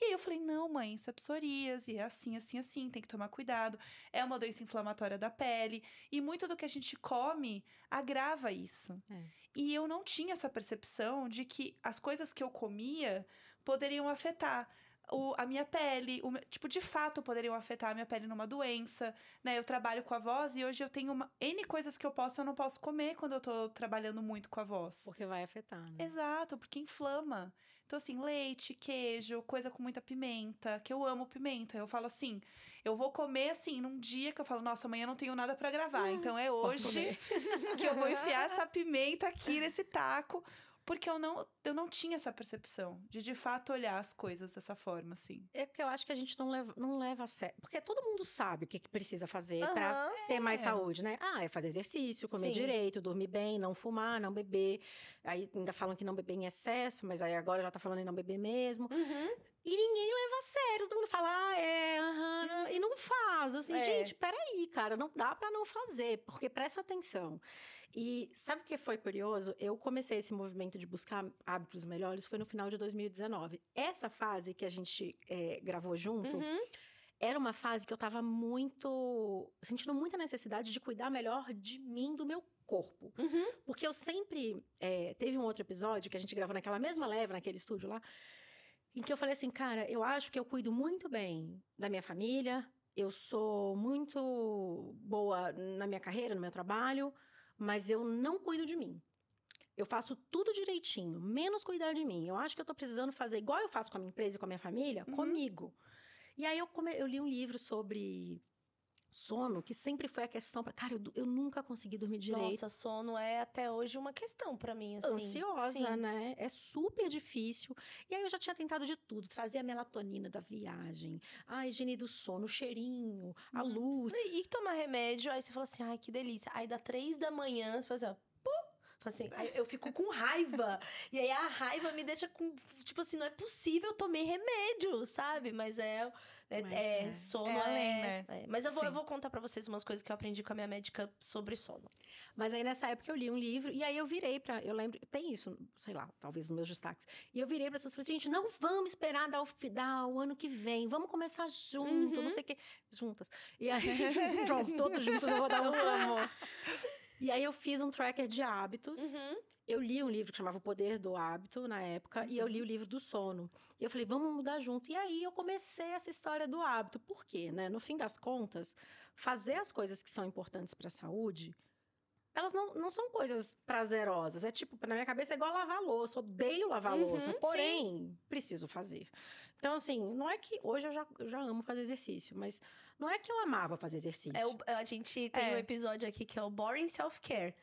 E aí eu falei, não, mãe, isso é psoríase, é assim, assim, assim, tem que tomar cuidado. É uma doença inflamatória da pele. E muito do que a gente come agrava isso. É. E eu não tinha essa percepção de que as coisas que eu comia poderiam afetar. O- a minha pele, o tipo, de fato poderiam afetar a minha pele numa doença, né? Eu trabalho com a voz e hoje eu tenho uma, N coisas que eu posso e eu não posso comer quando eu tô trabalhando muito com a voz. Porque vai afetar, né? Exato, porque inflama. Então, assim, leite, queijo, coisa com muita pimenta, que eu amo pimenta. Eu falo assim, eu vou comer assim, num dia que eu falo, nossa, amanhã eu não tenho nada pra gravar. Então é hoje que eu vou enfiar essa pimenta aqui nesse taco. Porque eu não, eu não tinha essa percepção de de fato olhar as coisas dessa forma, assim. É que eu acho que a gente não leva, não leva a sério. Porque todo mundo sabe o que, que precisa fazer pra Aham. ter mais É. saúde, né? Ah, é fazer exercício, comer Sim. direito, dormir bem, não fumar, não beber. Aí ainda falam que não beber em excesso, mas aí agora já tá falando em não beber mesmo. Uhum. E ninguém leva a sério. Todo mundo fala, ah, é, aham, e não faz. Assim, É. gente, peraí, cara, não dá pra não fazer, porque presta atenção. E sabe o que foi curioso? Eu comecei esse movimento de buscar hábitos melhores foi no final de 2019. Essa fase que a gente eh, gravou junto, Uhum. era uma fase que eu tava muito. sentindo muita necessidade de cuidar melhor de mim, do meu corpo. Uhum. Porque eu sempre. é, teve um outro episódio que a gente gravou naquela mesma leva, naquele estúdio lá, em que eu falei assim, cara, eu acho que eu cuido muito bem da minha família, eu sou muito boa na minha carreira, no meu trabalho, mas eu não cuido de mim. Eu faço tudo direitinho, menos cuidar de mim. Eu acho que eu tô precisando fazer igual eu faço com a minha empresa e com a minha família, Uhum. comigo. E aí eu, come- eu li um livro sobre Sono, que sempre foi a questão para, cara, eu, eu, nunca consegui dormir direito. Nossa, sono é até hoje uma questão para mim, assim. Ansiosa, Sim. né? É super difícil. E aí eu já tinha tentado de tudo, trazer a melatonina da viagem, a higiene do sono, o cheirinho, a hum. luz. E, e tomar remédio, aí você fala assim, ai, que delícia. Aí dá três da manhã, você fala assim, ó, assim, eu fico com raiva. e aí a raiva me deixa com. Tipo assim, não é possível, eu tomei remédio, sabe? Mas é. É, mas é, é. sono é, além, é, né? é, Mas eu vou, eu vou contar para vocês umas coisas que eu aprendi com a minha médica sobre sono. Mas aí nessa época eu li um livro e aí eu virei para, eu lembro, tem isso, sei lá, talvez nos meus destaques. E eu virei para pessoas e falei, assim, gente, não vamos esperar dar o, dar o ano que vem, vamos começar junto, uhum. não sei o quê, juntas. E aí, pronto, todos juntos eu vou dar um amo. E aí eu fiz um tracker de hábitos. Uhum. Eu li um livro que chamava O Poder do Hábito na época, uhum. e eu li o livro do sono. E eu falei, vamos mudar junto. E aí eu comecei essa história do hábito. Por quê? Né? No fim das contas, fazer as coisas que são importantes para a saúde, elas não, não são coisas prazerosas. É tipo, na minha cabeça é igual lavar louça. Odeio lavar uhum, louça. Porém, sim. preciso fazer. Então, assim, não é que. Hoje eu já, eu já amo fazer exercício, mas não é que eu amava fazer exercício. É o, a gente tem é. um episódio aqui que é o Boring Self-Care.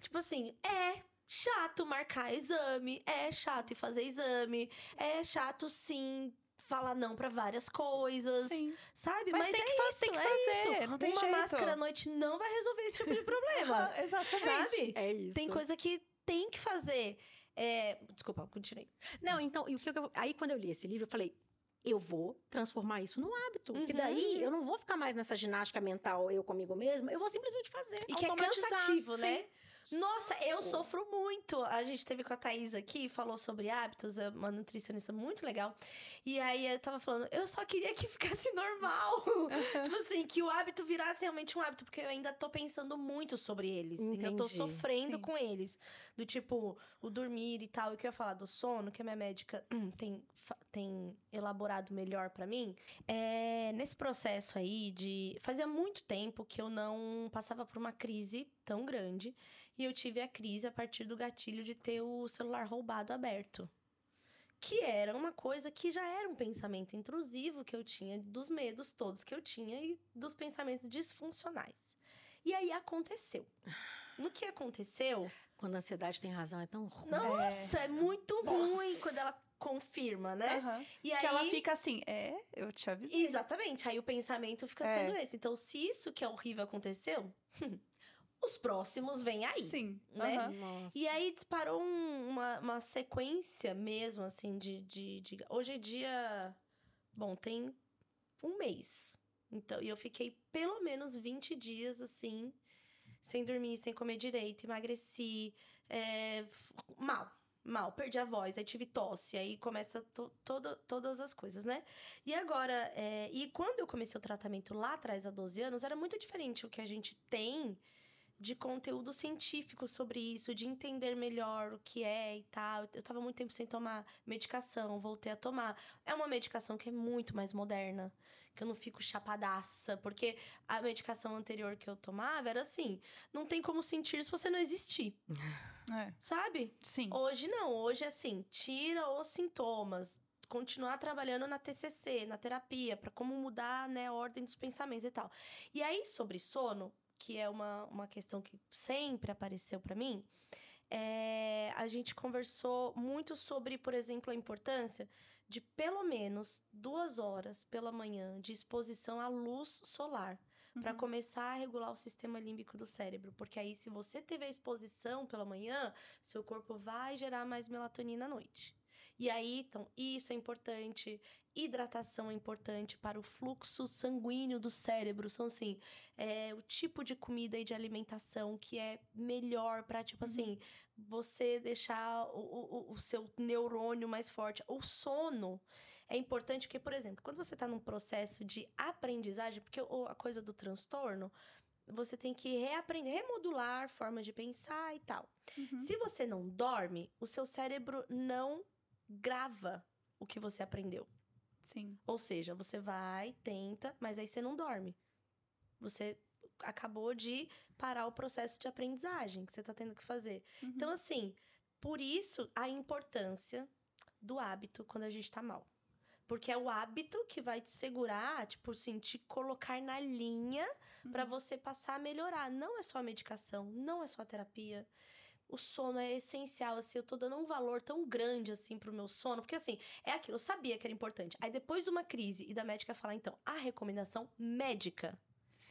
Tipo assim, é chato marcar exame, é chato ir fazer exame, é chato sim falar não para várias coisas, sim. sabe? Mas, Mas tem, é que isso, tem que é fazer, isso. não tem Uma jeito. máscara à noite não vai resolver esse tipo de problema. exatamente. Sabe? É isso. Tem coisa que tem que fazer. É... Desculpa, continuei. Não, então, e o que eu... aí quando eu li esse livro, eu falei, eu vou transformar isso num hábito. Uhum. Que daí eu não vou ficar mais nessa ginástica mental eu comigo mesma, eu vou simplesmente fazer. E que é cansativo, né? Sim. Nossa, eu sofro muito. A gente teve com a Thaís aqui, falou sobre hábitos, é uma nutricionista muito legal. E aí eu tava falando, eu só queria que ficasse normal. tipo assim, que o hábito virasse realmente um hábito, porque eu ainda tô pensando muito sobre eles. Entendi. Eu tô sofrendo Sim. com eles. Do tipo, o dormir e tal. E que eu ia falar do sono, que a minha médica hum, tem, tem elaborado melhor para mim. É, nesse processo aí de. Fazia muito tempo que eu não passava por uma crise tão grande. E eu tive a crise a partir do gatilho de ter o celular roubado aberto. Que era uma coisa que já era um pensamento intrusivo que eu tinha, dos medos todos que eu tinha e dos pensamentos disfuncionais. E aí aconteceu. No que aconteceu. Quando a ansiedade tem razão, é tão ruim. Nossa, é, é muito Nossa. ruim quando ela confirma, né? Uhum. E aí... Que ela fica assim, é, eu te avisei. Exatamente. Aí o pensamento fica é. sendo esse. Então, se isso que é horrível aconteceu, os próximos vêm aí. Sim. Né? Uhum. E aí disparou um, uma, uma sequência mesmo, assim, de, de, de. Hoje é dia. Bom, tem um mês. Então, e eu fiquei pelo menos 20 dias assim, sem dormir, sem comer direito, emagreci, é, mal. Mal, perdi a voz, aí tive tosse, aí começa to, toda, todas as coisas, né? E agora, é, e quando eu comecei o tratamento lá atrás, há 12 anos, era muito diferente o que a gente tem de conteúdo científico sobre isso, de entender melhor o que é e tal. Eu tava muito tempo sem tomar medicação, voltei a tomar. É uma medicação que é muito mais moderna, que eu não fico chapadaça, porque a medicação anterior que eu tomava era assim: não tem como sentir se você não existir. É. Sabe? Sim. Hoje não, hoje é assim, tira os sintomas, continuar trabalhando na TCC, na terapia, para como mudar, né, a ordem dos pensamentos e tal. E aí sobre sono, que é uma, uma questão que sempre apareceu para mim, é, a gente conversou muito sobre, por exemplo, a importância de pelo menos duas horas pela manhã de exposição à luz solar. Uhum. Para começar a regular o sistema límbico do cérebro. Porque aí, se você teve a exposição pela manhã, seu corpo vai gerar mais melatonina à noite. E aí, então, isso é importante. Hidratação é importante para o fluxo sanguíneo do cérebro. São, assim, é, o tipo de comida e de alimentação que é melhor para, tipo uhum. assim, você deixar o, o, o seu neurônio mais forte. O sono é importante porque, por exemplo, quando você está num processo de aprendizagem, porque a coisa do transtorno, você tem que reaprender, remodular formas de pensar e tal. Uhum. Se você não dorme, o seu cérebro não grava o que você aprendeu. Sim. Ou seja, você vai, tenta, mas aí você não dorme. Você acabou de parar o processo de aprendizagem que você está tendo que fazer. Uhum. Então, assim, por isso a importância do hábito quando a gente está mal. Porque é o hábito que vai te segurar, tipo assim, te colocar na linha pra você passar a melhorar. Não é só a medicação, não é só a terapia. O sono é essencial, assim, eu tô dando um valor tão grande, assim, pro meu sono. Porque, assim, é aquilo, eu sabia que era importante. Aí, depois de uma crise e da médica falar, então, a recomendação médica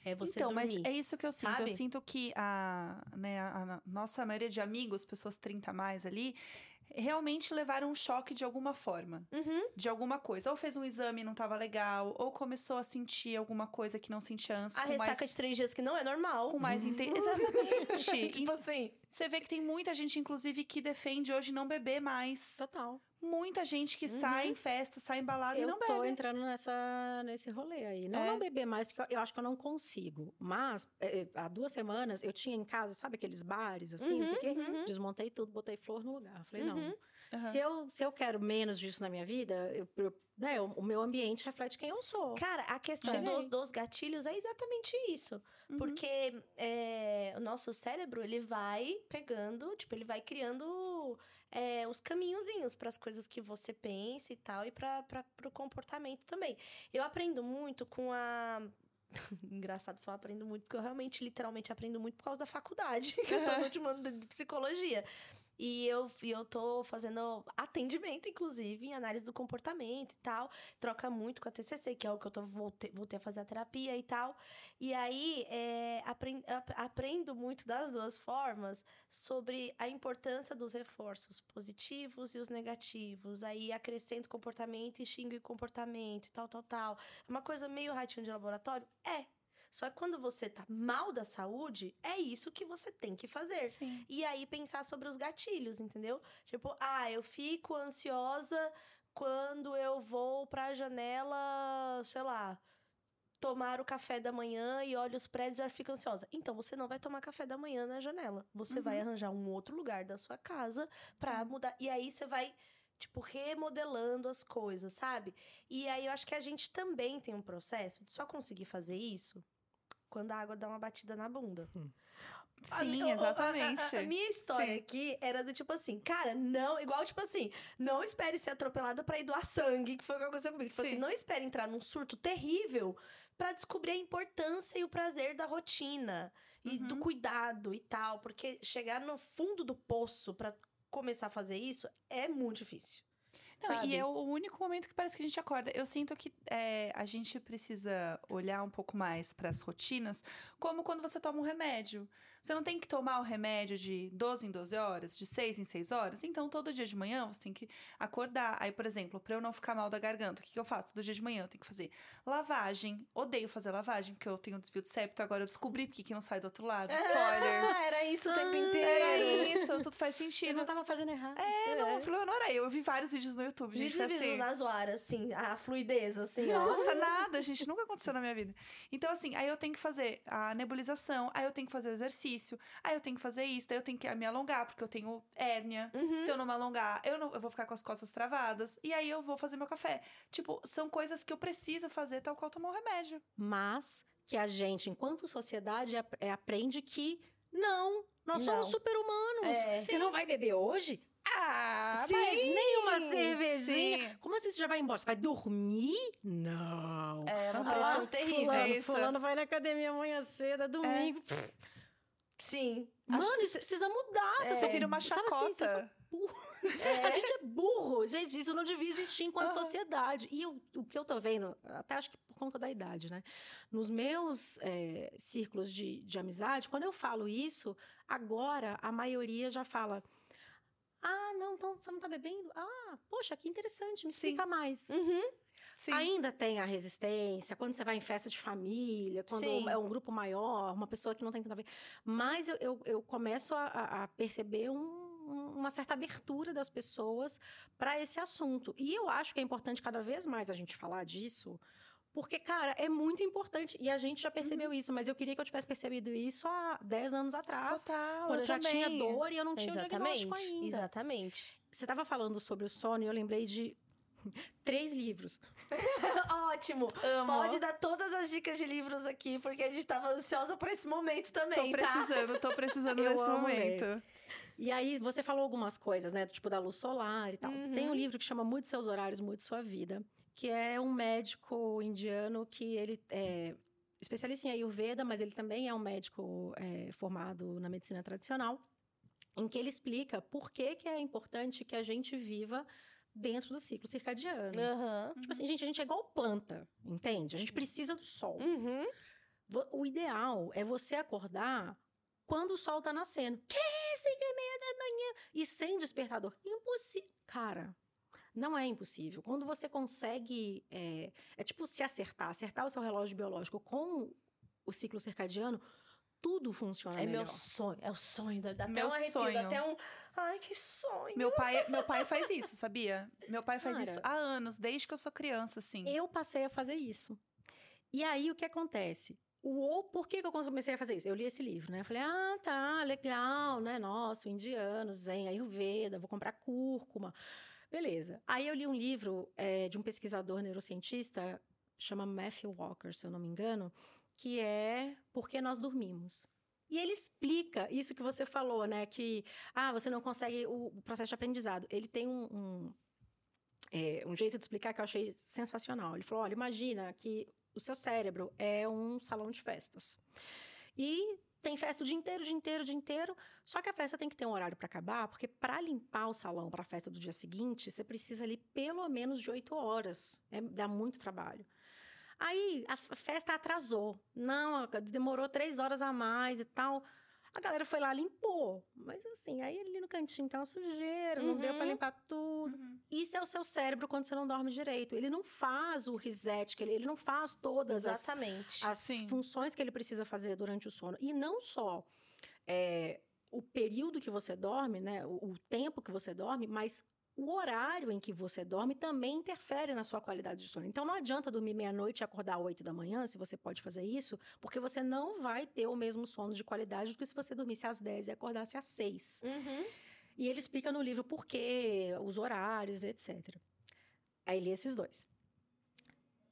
é você então, dormir. mas é isso que eu sinto. Eu sabe? sinto que a, né, a, a nossa maioria de amigos, pessoas 30 a mais ali, realmente levaram um choque de alguma forma. Uhum. De alguma coisa. Ou fez um exame e não tava legal, ou começou a sentir alguma coisa que não sentia antes. A ressaca mais, de três dias que não é normal. com mais inte... Exatamente. tipo assim. Você vê que tem muita gente, inclusive, que defende hoje não beber mais. Total. Muita gente que Uhum. sai em festa, sai embalada e Eu não tô bebe. entrando nessa, nesse rolê aí. Não, É. não beber mais, porque eu- eu acho que eu não consigo. Mas, é, há duas semanas, eu tinha em casa, sabe aqueles bares, assim, não sei o quê? uhum. Desmontei tudo, botei flor no lugar. Falei, Uhum. não. Aham. Se, eu, se eu quero menos disso na minha vida, eu, eu- né, o, o meu ambiente reflete quem eu sou. Cara, a questão dos, dos gatilhos é exatamente isso. Uhum. Porque é, o nosso cérebro, ele vai pegando, tipo, ele vai criando é, os caminhozinhos para as coisas que você pensa e tal, e para o comportamento também. Eu aprendo muito com a. Engraçado falar aprendo muito, porque eu realmente, literalmente, aprendo muito por causa da faculdade, que eu tô no último ano de psicologia. E eu, eu tô fazendo atendimento, inclusive, em análise do comportamento e tal. Troca muito com a TCC, que é o que eu tô, voltei, voltei a fazer a terapia e tal. E aí, é, apren- ap- aprendo muito das duas formas sobre a importância dos reforços positivos e os negativos. Aí, acrescento comportamento e xingo comportamento e tal, tal, tal. É uma coisa meio ratinho de laboratório? É. Só que quando você tá mal da saúde, é isso que você tem que fazer. Sim. E aí pensar sobre os gatilhos, entendeu? Tipo, ah, eu fico ansiosa quando eu vou pra janela, sei lá, tomar o café da manhã e olho os prédios e eu fico ansiosa. Então você não vai tomar café da manhã na janela. Você vai arranjar um outro lugar da sua casa pra mudar. E aí você vai tipo remodelando as coisas, sabe? E aí eu acho que a gente também tem um processo de só conseguir fazer isso quando a água dá uma batida na bunda. A Sim, a- exatamente. A, a minha história Sim. aqui era do tipo assim, cara, não, igual tipo assim, não espere ser atropelada pra ir doar sangue, que foi o que aconteceu comigo. Tipo Sim. assim, não espere entrar num surto terrível pra descobrir a importância e o prazer da rotina e do Uhum. cuidado e tal, porque chegar no fundo do poço pra começar a fazer isso é muito difícil. Não, e é o único momento que parece que a gente acorda. Eu sinto que é, a gente precisa olhar um pouco mais para as rotinas, como quando você toma um remédio. Você não tem que tomar o remédio de 12 em 12 horas, de 6 em 6 horas. Então, todo dia de manhã você tem que acordar. Aí, por exemplo, para eu não ficar mal da garganta, o que, que eu faço? Todo dia de manhã eu tenho que fazer lavagem. Odeio fazer lavagem, porque eu tenho desvio de septo. Agora eu descobri porque que não sai do outro lado. Spoiler. Ah, era isso o tempo Ah, inteiro. Era isso, tudo faz Eu sentido. não tava fazendo errado. É, não, o problema não era eu. Eu vi vários vídeos no YouTube, gente. Vídeos e assim. vídeos na zoara, assim, a fluidez, assim, ó. Nossa, nada, gente, nunca aconteceu na minha vida. Então, assim, aí eu tenho que fazer a nebulização, aí eu tenho que fazer o exercício, aí eu tenho que fazer isso, daí eu tenho que me alongar, porque eu tenho hérnia. Uhum. Se eu não me alongar, eu, não, eu vou ficar com as costas travadas. E aí eu vou fazer meu café. Tipo, são coisas que eu preciso fazer, tal qual tomar um remédio. Mas que a gente, enquanto sociedade, é, aprende que não, nós Não. somos super-humanos. É. Você não vai beber hoje? Ah, Sim, mas nem uma cervejinha. sim. Como assim você já vai embora? Você vai dormir? Não. É uma Ah, pressão terrível. Fulano, fulano vai na academia amanhã cedo, é domingo. Sim. Mano, Acho que isso cê- precisa mudar. É. Você vira uma Sabe assim, chacota. burros. A gente é burro. Gente, isso não devia existir enquanto Aham. sociedade. E eu- o que eu tô vendo, até acho que por conta da idade, né? Nos meus é, círculos de, de amizade, quando eu falo isso, agora a maioria já fala. Ah, não, então você não tá bebendo? Ah, poxa, que interessante, me Sim. explica mais. Uhum. Sim. Ainda tem a resistência, quando você vai em festa de família, quando Sim. é um grupo maior, uma pessoa que não tem tanto a ver. Mas eu, eu, eu começo a- a, perceber um- um- uma certa abertura das pessoas para esse assunto. E eu acho que é importante cada vez mais a gente falar disso. Porque, cara, é muito importante. E a gente já percebeu Uhum. isso, mas eu queria que eu tivesse percebido isso há 10 anos atrás. Total, Quando eu, já também. tinha dor e eu não tinha o diagnóstico Exatamente. ainda. Exatamente. Você estava falando sobre o sono e eu lembrei de três livros. Ótimo. Amo. Pode dar todas as dicas de livros aqui, porque a gente tava ansiosa por esse momento Tô também, tá? precisando, tô precisando amo momento. E aí, você falou algumas coisas, né? Tipo, da luz solar e tal. Uhum. Tem um livro que chama Mude Seus Horários, Mude Sua Vida. que é um médico indiano que ele é especialista em Ayurveda, mas ele também é um médico é, formado na medicina tradicional, em que ele explica por que, que é importante que a gente viva dentro do ciclo circadiano. Aham. Tipo assim, gente, a gente é igual planta, entende? A gente precisa do sol. Uhum. O ideal é você acordar quando o sol tá nascendo. Que? Cinco e meia da manhã. E sem despertador. Impossível. Cara, não é impossível. Quando você consegue. É, é tipo se acertar, acertar o seu relógio biológico com o ciclo circadiano, tudo funciona É melhor. meu sonho, é o sonho. Dá dá até Meu um arrepio, sonho. dá até um. Ai, que sonho. Meu pai, meu pai faz isso, sabia? Meu pai faz Cara. isso há anos, desde que eu sou criança, assim. Eu passei a fazer isso. E aí, o que acontece? O, ou- por que, que eu comecei a fazer isso? Eu li esse livro, né? Eu falei, ah, tá, legal, né? Nossa, o indiano, zen, ayurveda, vou comprar cúrcuma. Beleza. Aí eu li um livro eh, de um pesquisador neurocientista, chama Matthew Walker, se eu não me engano, que é Por que Nós Dormimos. E ele explica isso que você falou, né? Que, ah, você não consegue o, processo de aprendizado. Ele tem um, um, é, um jeito de explicar que eu achei sensacional. Ele falou: olha, imagina que o seu cérebro é um salão de festas. E tem festa o dia inteiro, o dia inteiro, o dia inteiro. Só que a festa tem que ter um horário para acabar, porque para limpar o salão para a festa do dia seguinte, você precisa ali pelo menos de oito horas. É, dá muito trabalho. Aí a festa atrasou. Não, demorou três horas a mais e tal. A galera foi lá, limpou. Mas assim, aí ali no cantinho tá uma sujeira, não deu para Uhum. limpar tudo. Uhum. Isso é o seu cérebro quando você não dorme direito. Ele não faz o reset, que ele, ele não faz todas as, Exatamente. as Sim. funções que ele precisa fazer durante o sono. E não só é, o período que você dorme, né? O, o tempo que você dorme, mas o horário em que você dorme também interfere na sua qualidade de sono. Então não adianta dormir meia-noite e acordar às 8 da manhã, se você pode fazer isso, porque você não vai ter o mesmo sono de qualidade do que se você dormisse às 10 e acordasse às 6. Uhum. E ele explica no livro por quê, os horários, etc. Aí li esses dois.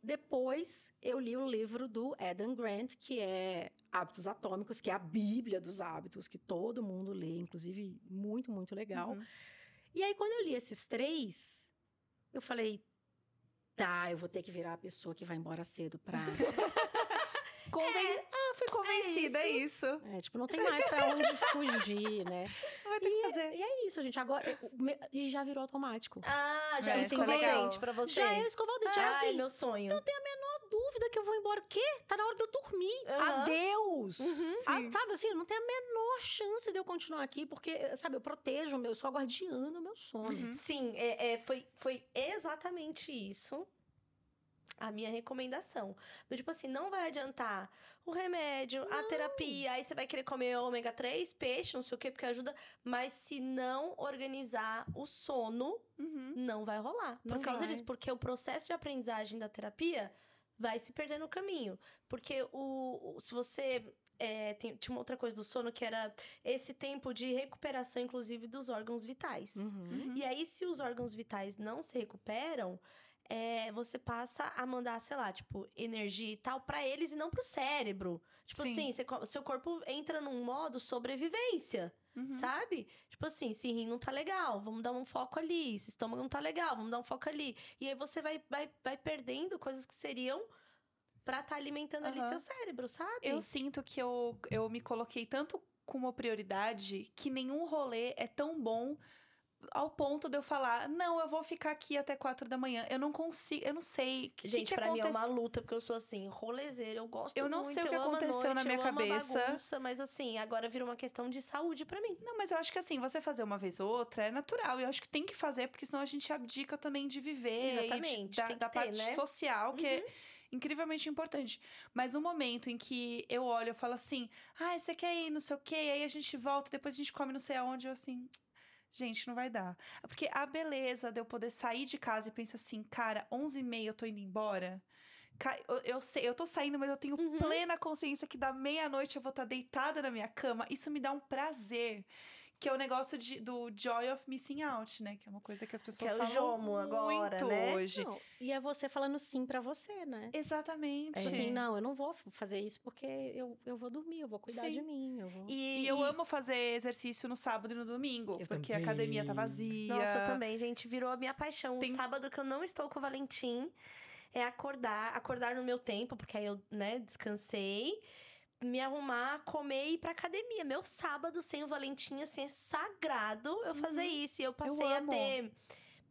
Depois eu li o livro do Adam Grant, que é Hábitos Atômicos, que é a Bíblia dos hábitos, que todo mundo lê, inclusive muito, muito legal. Uhum. E aí, quando eu li esses três, eu falei. Tá, eu vou ter que virar a pessoa que vai embora cedo pra. Conven- Ah, fui convencida, é isso. É, tipo, não tem mais pra onde fugir, né? Vai ter que fazer. E é isso, gente. Agora, e já virou automático. Ah, já É, é, isso é escovou o dente pra você. Já é escovar o dente. é Ai, assim, meu sonho. não dúvida que eu vou embora. Quê? Tá na hora de eu dormir. Aham. Adeus. Uhum. Ah, Sim. sabe assim, não tem a menor chance de eu continuar aqui, porque, sabe, eu protejo o meu, eu sou a guardiã do meu sono. Uhum. Sim, é, é, foi, foi exatamente isso a minha recomendação. Do tipo assim, não vai adiantar o remédio, a terapia, aí você vai querer comer ômega 3, peixe, não sei o quê, porque ajuda, mas se não organizar o sono, Uhum. não vai rolar. Por Não causa vai. disso, porque o processo de aprendizagem da terapia vai se perder no caminho. Porque o, o- se você. é, tem- tinha uma outra coisa do sono que era esse tempo de recuperação, inclusive, dos órgãos vitais. Uhum. Uhum. E aí, se os órgãos vitais não se recuperam, é, você passa a mandar, sei lá, tipo, energia e tal pra eles e não pro cérebro. Tipo Sim. assim, você seu corpo entra num modo sobrevivência, Uhum. sabe? Tipo assim, se rim não tá legal, vamos dar um foco ali. Se estômago não tá legal, vamos dar um foco ali. E aí você vai, vai, vai perdendo coisas que seriam pra estar alimentando ali Aham. seu cérebro, sabe? Eu sinto que eu, eu me coloquei tanto como prioridade que nenhum rolê é tão bom ao ponto de eu falar, não, eu vou ficar aqui até quatro da manhã. Eu não consigo, eu não sei. que Gente, que pra mim é uma luta, porque eu sou assim, rolezeira, eu gosto Eu não muito, sei o que aconteceu na noite, minha eu cabeça. bagunça, mas assim, agora virou uma questão de saúde pra mim. Não, mas eu acho que assim, você fazer uma vez ou outra é natural. Eu acho que tem que fazer, porque senão a gente abdica também de viver. Exatamente, de, da, da ter, parte né? social, que é incrivelmente importante. Mas o momento em que eu olho, eu falo assim, ah, você quer ir, não sei o quê, aí a gente volta, depois a gente come não sei aonde, eu assim. Gente, não vai dar. Porque a beleza de eu poder sair de casa e pensar assim, cara, 11h30 eu tô indo embora. Eu, eu sei, eu tô saindo, mas eu tenho Uhum. plena consciência que da meia-noite eu vou estar deitada na minha cama. Isso me dá um prazer Que é o negócio de, do joy of missing out, né? Que é uma coisa que as pessoas é o falam Jomo agora, muito né? hoje. Não, e é você falando sim pra você, né? Exatamente. Tipo assim, não, eu não vou fazer isso porque eu, eu vou dormir, eu vou cuidar Sim. de mim. Eu vou... E, E eu amo fazer exercício no sábado e no domingo, Eu porque a também. academia tá vazia. Nossa, eu também, gente, virou a minha paixão. Tem- O sábado que eu não estou com o Valentim é acordar, acordar no meu tempo, porque aí eu, né, descansei, me arrumar, comer e ir pra academia. Meu sábado sem o Valentim, assim, é sagrado eu fazer isso. E eu passei a amo. ter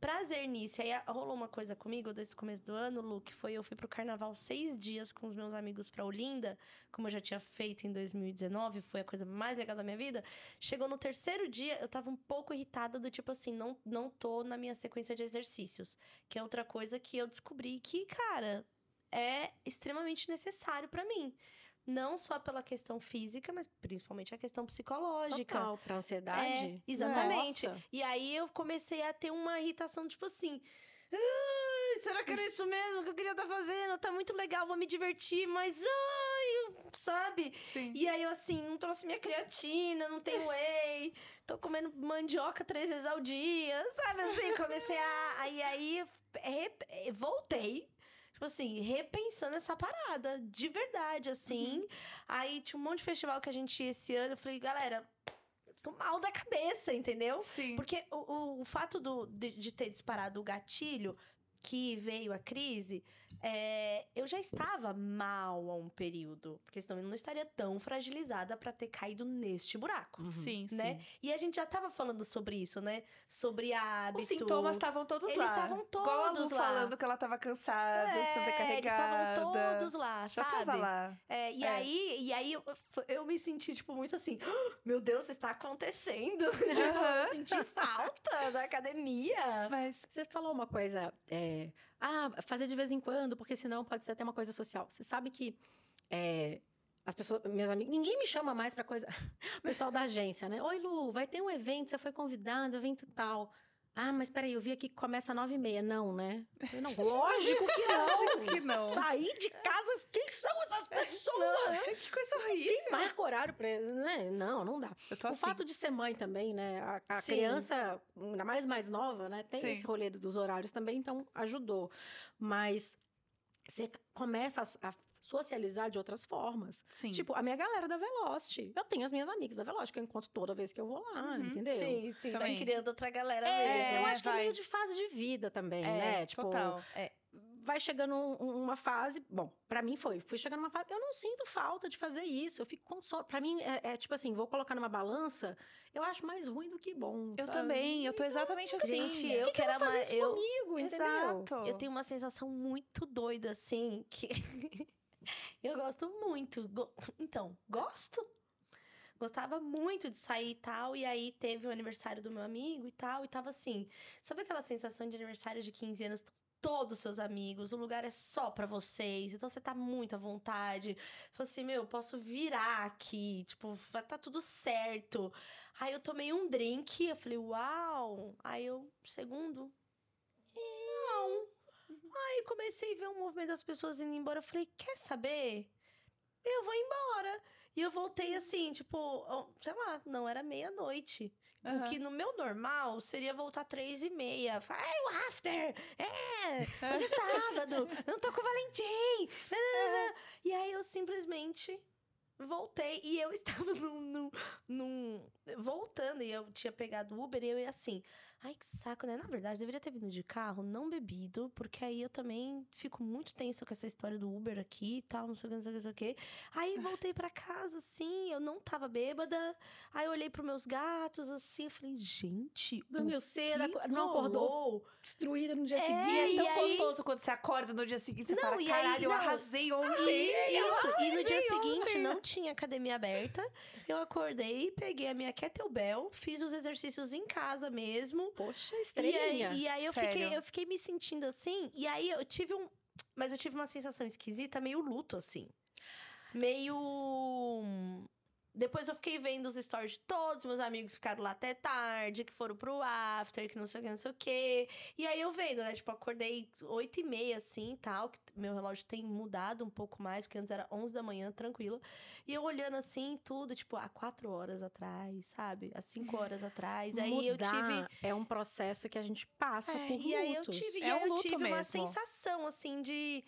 prazer nisso. E aí rolou uma coisa comigo desse começo do ano, Lu, que foi eu fui pro carnaval seis dias com os meus amigos pra Olinda, como eu já tinha feito em 2019, foi a coisa mais legal da minha vida. Chegou no terceiro dia, eu tava um pouco irritada do tipo assim, não, não tô na minha sequência de exercícios. Que é outra coisa que eu descobri que, cara, é extremamente necessário pra mim. Não só pela questão física, mas principalmente a questão psicológica. Total, pra ansiedade. É, exatamente. Nossa. E aí eu comecei a ter uma irritação, tipo assim. "Ai, será que era isso mesmo que eu queria estar fazendo? Tá muito legal, vou me divertir, mas ai, sabe? Sim. E aí eu assim, não trouxe minha creatina, não tenho whey, tô comendo mandioca três vezes ao dia, sabe assim? Comecei a. Aí aí voltei. Tipo assim, repensando essa parada, de verdade, assim. Aí tinha um monte de festival que a gente ia esse ano. Eu falei, galera, tô mal da cabeça, entendeu? Sim. Porque o, o, o fato do, de, de ter disparado o gatilho que veio a crise, é, eu já estava mal há um período. Porque senão eu não estaria tão fragilizada pra ter caído neste buraco. Uhum. Sim, Né? sim. E a gente já tava falando sobre isso, né? Sobre hábito. Os sintomas estavam todos Eles lá. estavam Igual a Lu todos lá. falando que ela tava cansada, é, eles sobrecarregada. estavam todos lá, Já sabe? tava lá. É, e É. aí, e aí eu, eu me senti, tipo, muito assim, "Ah, meu Deus, está acontecendo. tipo, Aham. eu senti falta da academia. Mas Você falou uma coisa, é, ah, fazer de vez em quando, porque senão pode ser até uma coisa social. Você sabe que é, as pessoas, meus amigos, ninguém me chama mais pra coisa. O pessoal da agência, né? Oi, Lu, vai ter um evento, você foi convidada, evento tal. Ah, mas peraí, eu vi aqui que começa às nove e meia. Não, né? Eu, não, lógico que não. Lógico que não. Sair de casa, quem são essas pessoas? Nossa, que coisa horrível. Marca horário pra. Né? Não, não dá. O assim. fato de ser mãe também, né? A, a criança, ainda mais mais nova, né? Tem Sim. esse rolê dos horários também, então ajudou. Mas você começa a, a socializar de outras formas. Sim. Tipo, a minha galera da Velocity. Eu tenho as minhas amigas da Velocity que eu encontro toda vez que eu vou lá, Uhum. entendeu? Sim, sim. Vai Também. criando outra galera É, mesmo. eu acho que é vai. meio de fase de vida também, É, né? Tipo, Total. vai chegando um- um- uma fase. Bom, pra mim foi. Fui chegando uma fase. Eu não sinto falta de fazer isso. Eu fico com sono. Pra mim, é, é tipo assim: vou colocar numa balança. Eu acho mais ruim do que bom. Eu sabe? também, eu tô exatamente assim. Gente, eu quero fazer amar. Eu, comigo, entendeu? Exato. eu tenho uma sensação muito doida, assim, que eu gosto muito. Go- Então, gosto. Gostava muito de sair e tal, e aí teve o aniversário do meu amigo e tal, e tava assim. Sabe aquela sensação de aniversário de 15 anos? Todos seus amigos, o lugar é só pra vocês, então você tá muito à vontade. Falei assim, meu, posso virar aqui, tipo, tá tudo certo. Aí eu tomei um drink, eu falei, uau. Aí eu, segundo, não. Aí comecei a ver um movimento das pessoas indo embora. Eu falei, quer saber? Eu vou embora. E eu voltei assim, tipo, sei lá, não era meia-noite. Aham. O que no meu normal seria voltar três e meia. Falei, Ai, o after! É! Hoje é sábado! Eu não tô com o Valentim! E aí eu simplesmente voltei. E eu estava num, num, num- Voltando, e eu tinha pegado o Uber e eu ia assim. Ai, que saco, né? Na verdade, deveria ter vindo de carro, não bebido, porque aí eu também fico muito tensa com essa história do Uber aqui e tal, não sei o que, não sei o que, não sei o que. Aí voltei pra casa, assim, eu não tava bêbada. Aí eu olhei pros meus gatos, assim, eu falei, gente. Dormiu cedo, não acordou destruída no dia É, seguinte. é tão aí- gostoso quando você acorda no dia seguinte e Não, fala: e aí- caralho, eu não. arrasei ontem. E, eu isso, e no dia seguinte ontem. não tinha academia aberta. Eu acordei, peguei a minha kettlebell, fiz os exercícios em casa mesmo. Poxa, E estrelinha. aí, e aí eu Sério. fiquei, eu fiquei me sentindo assim, e aí eu tive um. Mas eu tive uma sensação esquisita, meio luto, assim. Meio. Depois eu fiquei vendo os stories de todos, meus amigos ficaram lá até tarde, que foram pro after, que não sei o que, não sei o que. E aí eu vendo, né? Tipo, acordei oito e meia, assim, tal. Que meu relógio tem mudado um pouco mais, porque antes era 11 da manhã, tranquilo. E eu olhando assim, tudo, tipo, há quatro horas atrás, sabe? Há cinco horas atrás. Aí eu Mudar tive... É um processo que a gente passa É, por e aí eu lutos. tive, É e um eu luto tive uma mesmo. sensação, assim, de...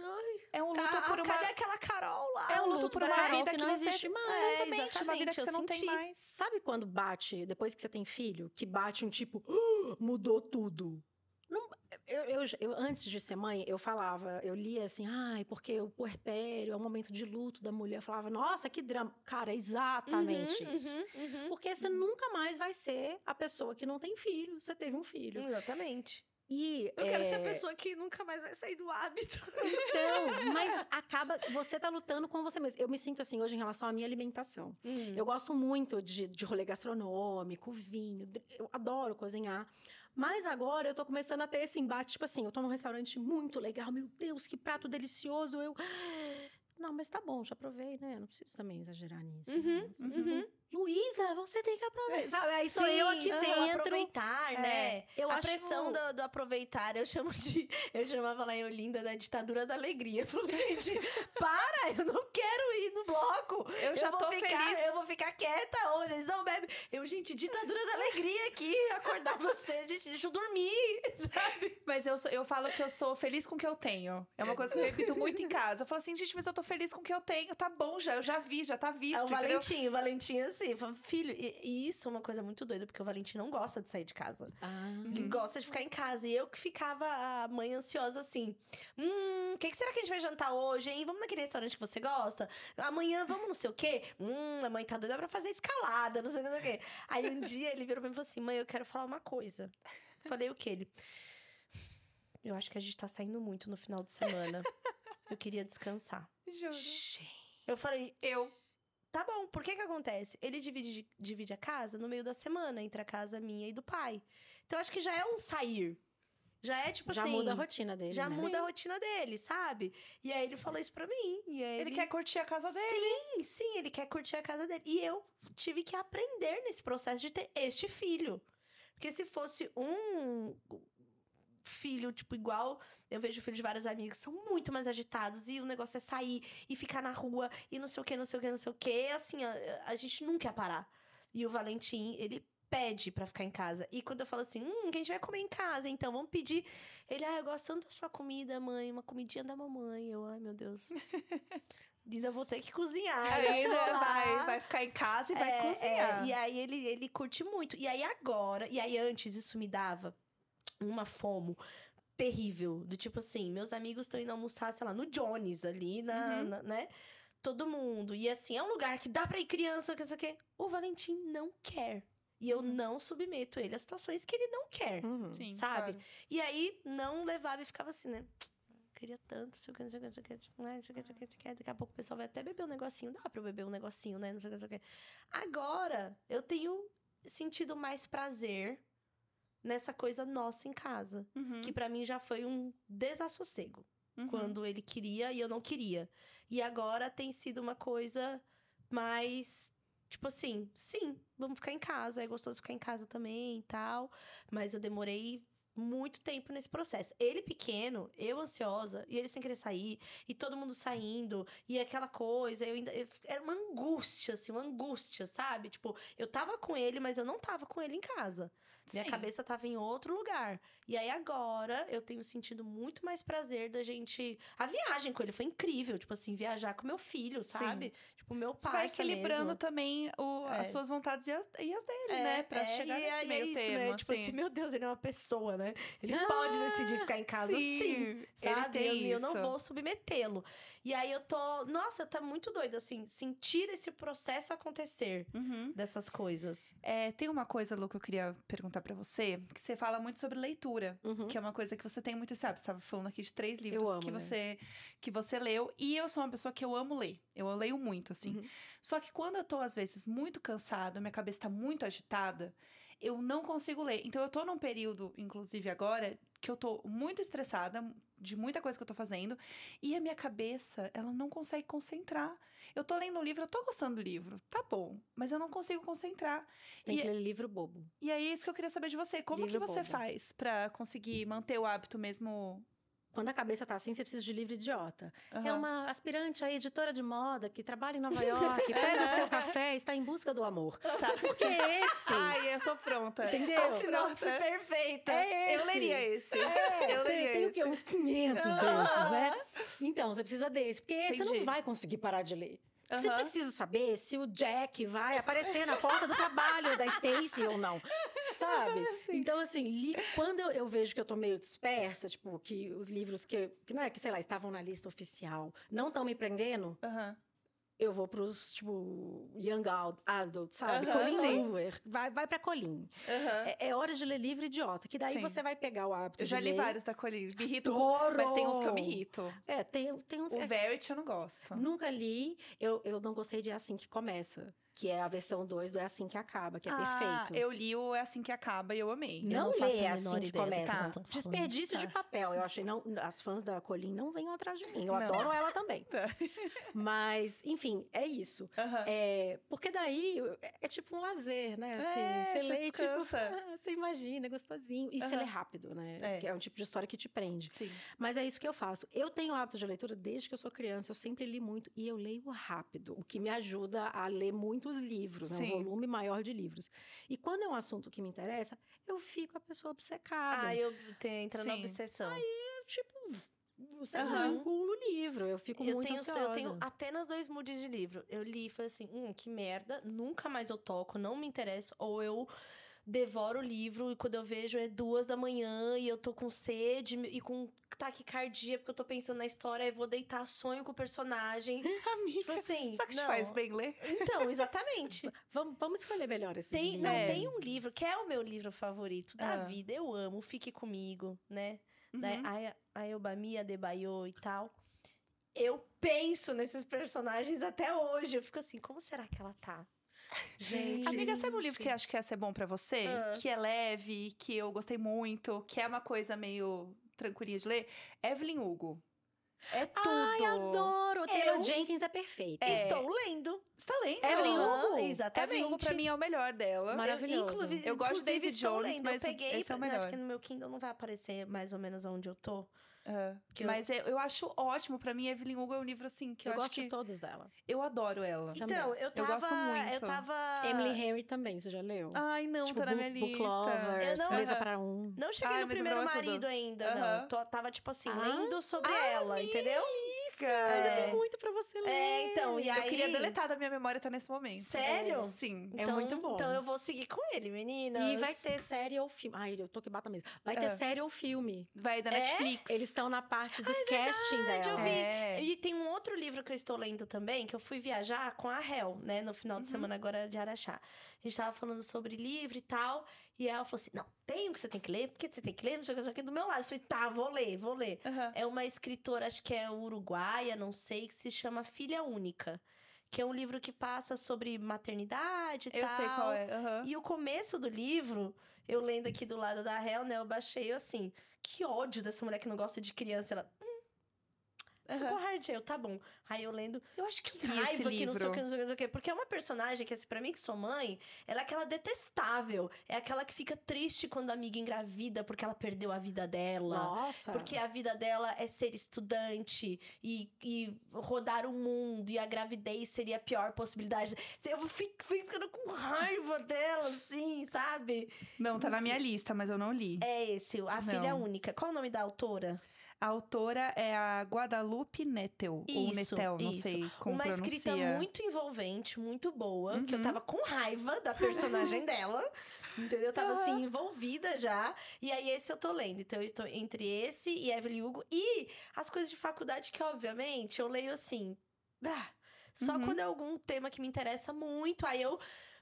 Ai, É um luto por uma. cadê aquela Carol lá? É um luto luto por uma Carol vida que que, não você. existe mais. É, Exatamente, uma vida que você não tem senti. mais. Sabe quando bate, depois que você tem filho, que bate um tipo, "Ah, mudou tudo? Não, eu, eu, eu- antes de ser mãe, eu falava, eu lia assim, ai, porque o puerpério é um momento de luto da mulher. Eu falava, nossa, que drama. Cara, é exatamente Uhum, isso. uhum, uhum. Porque você nunca mais vai ser a pessoa que não tem filho. Você teve um filho. Exatamente. E Eu quero ser a é, pessoa que nunca mais vai sair do hábito. Então, mas acaba. Você tá lutando com você mesmo. Eu me sinto assim hoje em relação à minha alimentação. Hum. Eu gosto muito de, de rolê gastronômico, vinho. Eu adoro cozinhar. Mas agora eu tô começando a ter esse embate, tipo assim, eu tô num restaurante muito legal, meu Deus, que prato delicioso. Eu. Não, mas tá bom, já provei, né? Não preciso também exagerar nisso. Uhum, né? uhum. Luísa, você tem que aproveitar. Sabe? Aí sou Sim, eu aqui aham, centro. aproveitar, É, né? eu a acho- pressão do, do aproveitar, eu chamo de. Eu chamava lá em Olinda da ditadura da alegria. Eu falo, gente, para! Eu não quero ir no bloco! Eu já vou tô ficar, feliz. Eu vou ficar quieta hoje, eles não bebem. Eu, gente, ditadura da alegria aqui, acordar você, gente, deixa eu dormir, sabe? Mas eu, sou- eu falo que eu sou feliz com o que eu tenho. É uma coisa que eu repito muito em casa. Eu falo assim, gente, mas eu tô feliz com o que eu tenho. Tá bom já, eu já vi, já tá visto. É o entendeu? Valentim, o Valentim assim, fala, filho, e, e isso é uma coisa muito doida, porque o Valentim não gosta de sair de casa. Ah. Ele gosta de ficar em casa. E eu que ficava a mãe ansiosa assim. Hum, o que, que será que a gente vai jantar hoje, hein? Vamos naquele restaurante que você gosta? Amanhã vamos não sei o quê? Hum, a mãe tá doida pra fazer escalada, não sei o que, não sei o quê. Aí um dia ele virou pra mim e falou assim: mãe, eu quero falar uma coisa. Falei o quê? Ele. Eu acho que a gente tá saindo muito no final de semana. Eu queria descansar. Juro. Eu falei, Eu. Tá bom, por que que acontece? Ele divide, divide a casa no meio da semana, entre a casa minha e do pai. Então, acho que já é um sair. Já é tipo já assim... muda a rotina dele. Já né? muda a rotina dele, sabe? E aí ele falou isso pra mim. E aí Ele, quer curtir a casa dele. Sim, sim, ele quer curtir a casa dele. E eu tive que aprender nesse processo de ter este filho. Porque se fosse um filho, tipo, igual eu vejo filhos de vários amigos, são muito mais agitados. E o negócio é sair e ficar na rua e não sei o que, não sei o que, não sei o que. Assim, a, a gente nunca ia parar. E o Valentim, ele pede pra ficar em casa. E quando eu falo assim, hum, que a gente vai comer em casa, então vamos pedir. Ele, ah, eu gosto tanto da sua comida, mãe, uma comidinha da mamãe. Eu, ai, meu Deus. Ainda vou ter que cozinhar. Ainda lá. vai, vai ficar em casa e vai É, cozinhar. é, e aí ele, ele curte muito. E aí agora, e aí antes isso me dava uma fomo terrível. Do tipo assim, meus amigos estão indo almoçar, sei lá, no Jones ali, na, Uhum. na- né? Todo mundo. E assim, é um lugar que dá pra ir criança, que não sei o quê. O Valentim não quer. E eu Uhum. não submeto ele a situações que ele não quer. Uhum. Sim, sabe? claro. E aí, não levava e ficava assim, né? Queria tanto, sei o que, não sei o que, não sei o que, não sei o que, não sei o que, não sei o que, não sei o que. Daqui a pouco o pessoal vai até beber um negocinho. Dá pra eu beber um negocinho, né? Não sei o que, não sei o que. Agora, eu tenho sentido mais prazer nessa coisa nossa em casa. Uhum, Que pra mim já foi um desassossego. uhum. Quando ele queria e eu não queria. E agora tem sido uma coisa mais. Tipo assim, sim, vamos ficar em casa. É gostoso ficar em casa também e tal. Mas eu demorei muito tempo nesse processo. Ele pequeno, eu ansiosa, e ele sem querer sair, e todo mundo saindo, e aquela coisa, eu ainda. eu- era uma angústia, assim, uma angústia, sabe? Tipo, eu tava com ele, mas eu não tava com ele em casa. Minha Sim. cabeça tava em outro lugar. E aí agora eu tenho sentido muito mais prazer da gente. A viagem com ele foi incrível. Tipo assim, viajar com meu filho, sabe? Tipo, meu Você vai pai. equilibrando também o- É. as suas vontades e as, e as dele, É, né? Pra é, chegar e nesse aí meio é isso, termo, né? Tipo assim. assim, meu Deus, ele é uma pessoa, né? Ele Ah, pode decidir ficar em casa sim. Sim, Sabe? ele Eu, eu não vou submetê-lo. E aí eu tô. Nossa, tá muito doido, assim, sentir esse processo acontecer Uhum. dessas coisas. É, tem uma coisa, Lu, que eu queria perguntar pra você, que você fala muito sobre leitura, Uhum. que é uma coisa que você tem muito, sabe? Você tava falando aqui de três livros amo que ler. você que você leu, e eu sou uma pessoa que eu amo ler. Eu leio muito, assim. Uhum. Só que quando eu tô às vezes muito cansada, minha cabeça tá muito agitada, eu não consigo ler. Então eu tô num período, inclusive agora, que eu tô muito estressada de muita coisa que eu tô fazendo e a minha cabeça, ela não consegue concentrar. Eu tô lendo um livro, eu tô gostando do livro, tá bom, mas eu não consigo concentrar. Você tem E- que ler livro bobo. E aí é isso que eu queria saber de você. Como Livro que você bobo. faz pra conseguir manter o hábito mesmo? Quando a cabeça tá assim, você precisa de livro idiota. É Aham. uma aspirante a editora de moda que trabalha em Nova York, pega o seu café e está em busca do amor. Tá. Porque é esse. Ai, eu tô pronta. Entendeu? Estou Sinopse pronta. perfeita. é esse. Eu leria esse. eu tem, leria tem o esse. quê? Uns 500 desses, né? Então, você precisa desse. Porque você Entendi. não vai conseguir parar de ler. Você Aham. precisa saber se o Jack vai aparecer na porta do trabalho da Stacy ou não. Sabe? Então, assim, li- quando eu, eu vejo que eu tô meio dispersa, tipo, que os livros que, que, não é, que, sei lá, estavam na lista oficial não estão me prendendo, Aham. Eu vou pros, tipo, Young Ad- Adult, sabe? Aham, Colin sim. Hoover. Vai, vai pra Colin. Aham. É, é hora de ler livro idiota, que daí Sim. você vai pegar o hábito Eu já li ler. vários da Colin. Me irrito, Adoro! mas tem uns que eu me irrito. É, tem, tem uns... O é, Verity eu não gosto. Nunca li, eu, eu não gostei de É Assim Que Começa, que é a versão 2 do É Assim Que Acaba, que é ah, perfeito. eu li o É Assim Que Acaba e eu amei. Eu Não, não faço lê a assim menor que ideia do que começa. falando. Desperdício de Tá. papel. Eu achei, não, as fãs da Colin não venham atrás de mim. Eu Não. adoro ela também. Tá. Mas, enfim, é isso. É, porque daí é, é tipo um lazer, né? Assim, É, você você lê, tipo, ah, você imagina, é gostosinho. E você Aham. lê rápido, né? É. É um tipo de história que te prende. Sim. Mas é isso que eu faço. Eu tenho hábito de leitura desde que eu sou criança. Eu sempre li muito e eu leio rápido, o que me ajuda a ler muitos livros, né? um volume maior de livros. E quando é um assunto que me interessa, eu fico a pessoa obcecada. Ah, eu tenho, entra na obsessão. Eu, tipo, você eu engulo o livro. Eu fico eu, muito tenho, ansiosa. eu tenho apenas dois moods de livro. Eu li e falei assim, hum, que merda, nunca mais eu toco, não me interessa. Ou eu devoro o livro e quando eu vejo é duas da manhã e eu tô com sede e com taquicardia porque eu tô pensando na história e vou deitar sonho com o personagem. Tipo Amiga, assim, sabe que te não. faz bem ler? Então, exatamente. Vamos, vamos escolher melhor esses Tem, livros. não, É. tem um livro que é o meu livro favorito da Ah. vida. Eu amo, Fique Comigo, né? Uhum. Da Aya- Ayobami Adebayo e tal. Eu penso nesses personagens até hoje. Eu fico assim, como será que ela tá? Gente. Amiga, sabe um livro que acho que ia ser bom pra você? Ah. Que é leve, que eu gostei muito, que é uma coisa meio tranquilinha de ler? Evelyn Hugo. É tudo. Ai, adoro! Taylor Eu- Jenkins é perfeito. É. Estou lendo. Você tá lendo? Evelyn Hugo? Exatamente. Evelyn Hugo pra mim é o melhor dela. Maravilhoso. inclusive- Eu gosto de estou Jones, lendo. mas eu peguei, esse é o melhor. Acho que no meu Kindle não vai aparecer mais ou menos onde eu tô. Ah, Que eu- Mas eu, eu acho ótimo. Pra mim, Evelyn Hugo é um livro assim que eu, eu acho gosto que de todos dela. eu adoro ela. Também. Então, eu tava. gosto muito. Eu tava. Emily Henry também, você já leu? Ai, não, tipo, tá na minha lista. Lovers, Eu não- Mesa Aham. para um. Não cheguei Ai, no mas primeiro tudo. marido ainda, Aham. não. Tô- tava, tipo assim, Ah. lendo sobre ela, entendeu? É. Tem muito pra você ler. É, então, e Eu aí. queria deletar da minha memória até nesse momento. Sério? Sim. É muito bom. Então eu vou seguir com ele, meninas. E vai ter série ou filme. Ai, eu tô que bata mesmo. Vai ter Ah. série ou filme. Vai da É? Netflix. Eles estão na parte do casting verdade, eu dela. vi. É. E tem um outro livro que eu estou lendo também, que eu fui viajar com a Hel, né? No final de Uhum. semana agora de Araxá. A gente tava falando sobre livro e tal. E ela falou assim: não, tem o que você tem que ler, porque você tem que ler, não sei o que, que, do meu lado. Eu falei, tá, vou ler, vou ler. Aham. É uma escritora, acho que é uruguaia, não sei, que se chama Filha Única. Que é um livro que passa sobre maternidade e Eu tal. sei qual é. aham. E o começo do livro, eu lendo aqui do lado da Hel, né? Eu baixei eu assim, que ódio dessa mulher que não gosta de criança. Ela, Aham. ficou hard, eu, tá bom. Aí eu lendo, Eu acho que li esse raiva, que não sei livro. o que, não sei o que, não sei o que. Porque é uma personagem que, assim, pra mim que sou mãe, ela é aquela detestável. É aquela que fica triste quando a amiga engravida porque ela perdeu a vida dela. Nossa. Porque a vida dela é ser estudante e, e rodar o mundo, e a gravidez seria a pior possibilidade. Eu fico, fico ficando com raiva dela, assim, sabe? Não, tá na minha lista, mas eu não li. É esse, A Filha Não. Única. Qual o nome da autora? A autora é a Guadalupe Nettel. ou Isso, Nettel, não isso. sei como Uma pronuncia. escrita muito envolvente, muito boa, que eu Uhum. tava com raiva da personagem dela. Entendeu? Eu tava assim, envolvida já. E aí, esse eu tô lendo. Então, eu estou entre esse e Evelyn Hugo. E as coisas de faculdade, que obviamente eu leio assim. ah, só Uhum. quando é algum tema que me interessa muito. Aí eu,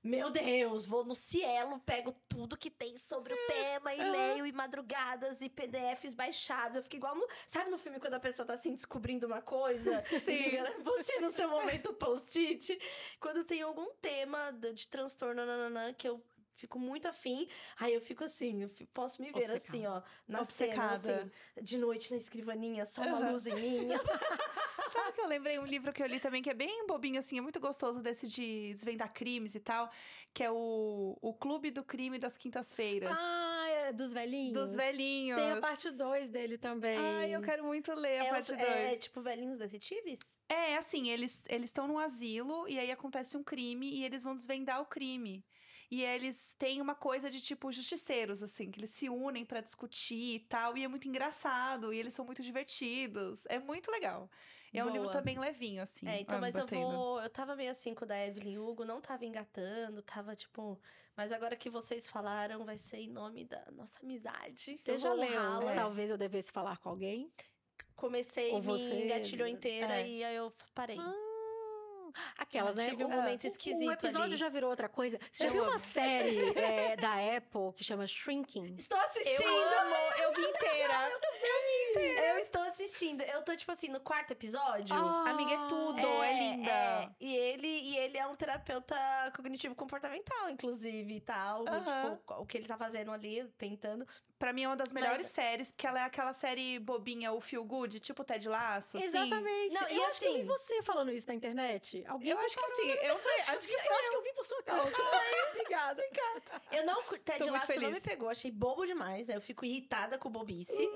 meu Deus, vou no Cielo, pego tudo que tem sobre o tema e leio, e madrugadas, e PDFs baixados. Eu fico igual no. Sabe no filme quando a pessoa tá assim descobrindo uma coisa? Sim. Liga, Você no seu momento post-it. Quando tem algum tema de de transtorno nananã, que eu fico muito afim. Aí eu fico assim, eu fico- posso me ver Obcecada. assim, ó, na cena, Obcecada. assim, de noite na escrivaninha, só uma Aham. luz em mim. Sabe que eu lembrei um livro que eu li também, que é bem bobinho, assim, é muito gostoso desse de desvendar crimes e tal, que é o, o Clube do Crime das Quintas-Feiras. Ah, é dos velhinhos. dos velhinhos. Tem a parte 2 dele também. Ai, eu quero muito ler a É, parte os- 2. é tipo velhinhos detetives? É, assim, eles eles estão num asilo e aí acontece um crime e eles vão desvendar o crime. E eles têm uma coisa de tipo justiceiros, assim, que eles se unem pra discutir e tal. E é muito engraçado, e eles são muito divertidos. É muito legal. E é um livro Boa. também levinho, assim. É, então, ah, mas eu batendo. vou. Eu tava meio assim com o da Evelyn Hugo, não tava engatando, tava tipo. Mas agora que vocês falaram, vai ser em nome da nossa amizade. Você Eu já leu? Talvez eu devesse falar com alguém. Comecei, Ou me você- engatilhou inteira É. e aí eu parei. Ah, aquelas, né? Tive um O- momento esquisito O episódio ali. já virou outra coisa. Você já Eu viu amo. uma série é, da Apple que chama Shrinking? Estou assistindo! Eu amo, eu vi inteira. Eu estou assistindo. Eu tô, tipo assim, no quarto episódio. Ah, Amiga, é tudo, é, linda. é. E, ele, e ele é um terapeuta cognitivo comportamental, inclusive, e tal. Aham. Tipo, o que ele tá fazendo ali, tentando. Pra mim é uma das Mas- melhores séries, porque ela é aquela série bobinha, o Feel Good, tipo Ted Laço, assim. Exatamente. Não, e eu acho que eu vi assim- você falando isso na internet. Alguém Eu acho que assim, eu falei, acho que eu acho que eu vi por sua causa. Obrigada. Eu não. Ted Lasso não me pegou, achei bobo demais. aí Eu fico irritada com bobice.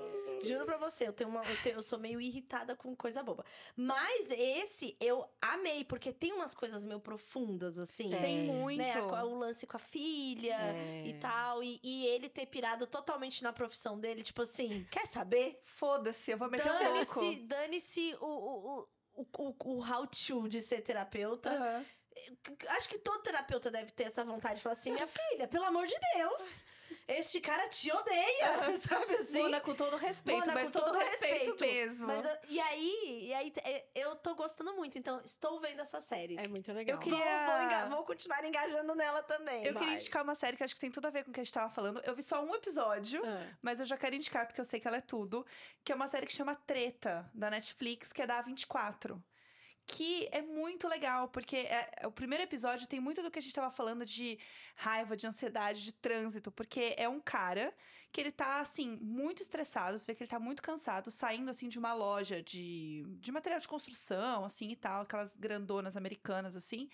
Juro pra você, eu tenho uma. Eu, tenho- eu sou meio irritada com coisa boba. Mas esse eu amei, porque tem umas coisas meio profundas, assim. Tem. tem muito. Né, a- o lance com a filha É. e tal. E, e ele ter pirado totalmente na profissão dele, tipo assim, quer saber? Foda-se, eu vou meter um Dane-se louco. dane-se o, o, o, o, o how to de ser terapeuta. Aham. Acho que todo terapeuta deve ter essa vontade de falar assim: minha filha, pelo amor de Deus, este cara te odeia, sabe assim? Mona, com todo respeito, Mona, mas com todo, todo respeito, respeito. mesmo. Mas, ah, e aí, e aí é, eu tô gostando muito, então estou vendo essa série. É muito legal. Eu queria- Vou, vou, enga- vou continuar engajando nela também. Eu vai. queria indicar uma série que acho que tem tudo a ver com o que a gente tava falando. Eu vi só um episódio, Ah. mas eu já quero indicar porque eu sei que ela é tudo. Que é uma série que chama Treta, da Netflix, que é da A24. Que é muito legal, porque é- o primeiro episódio tem muito do que a gente tava falando de raiva, de ansiedade, de trânsito, porque é um cara que ele tá, assim, muito estressado, você vê que ele tá muito cansado, saindo, assim, de uma loja de, de material de construção, assim, e tal, aquelas grandonas americanas, assim.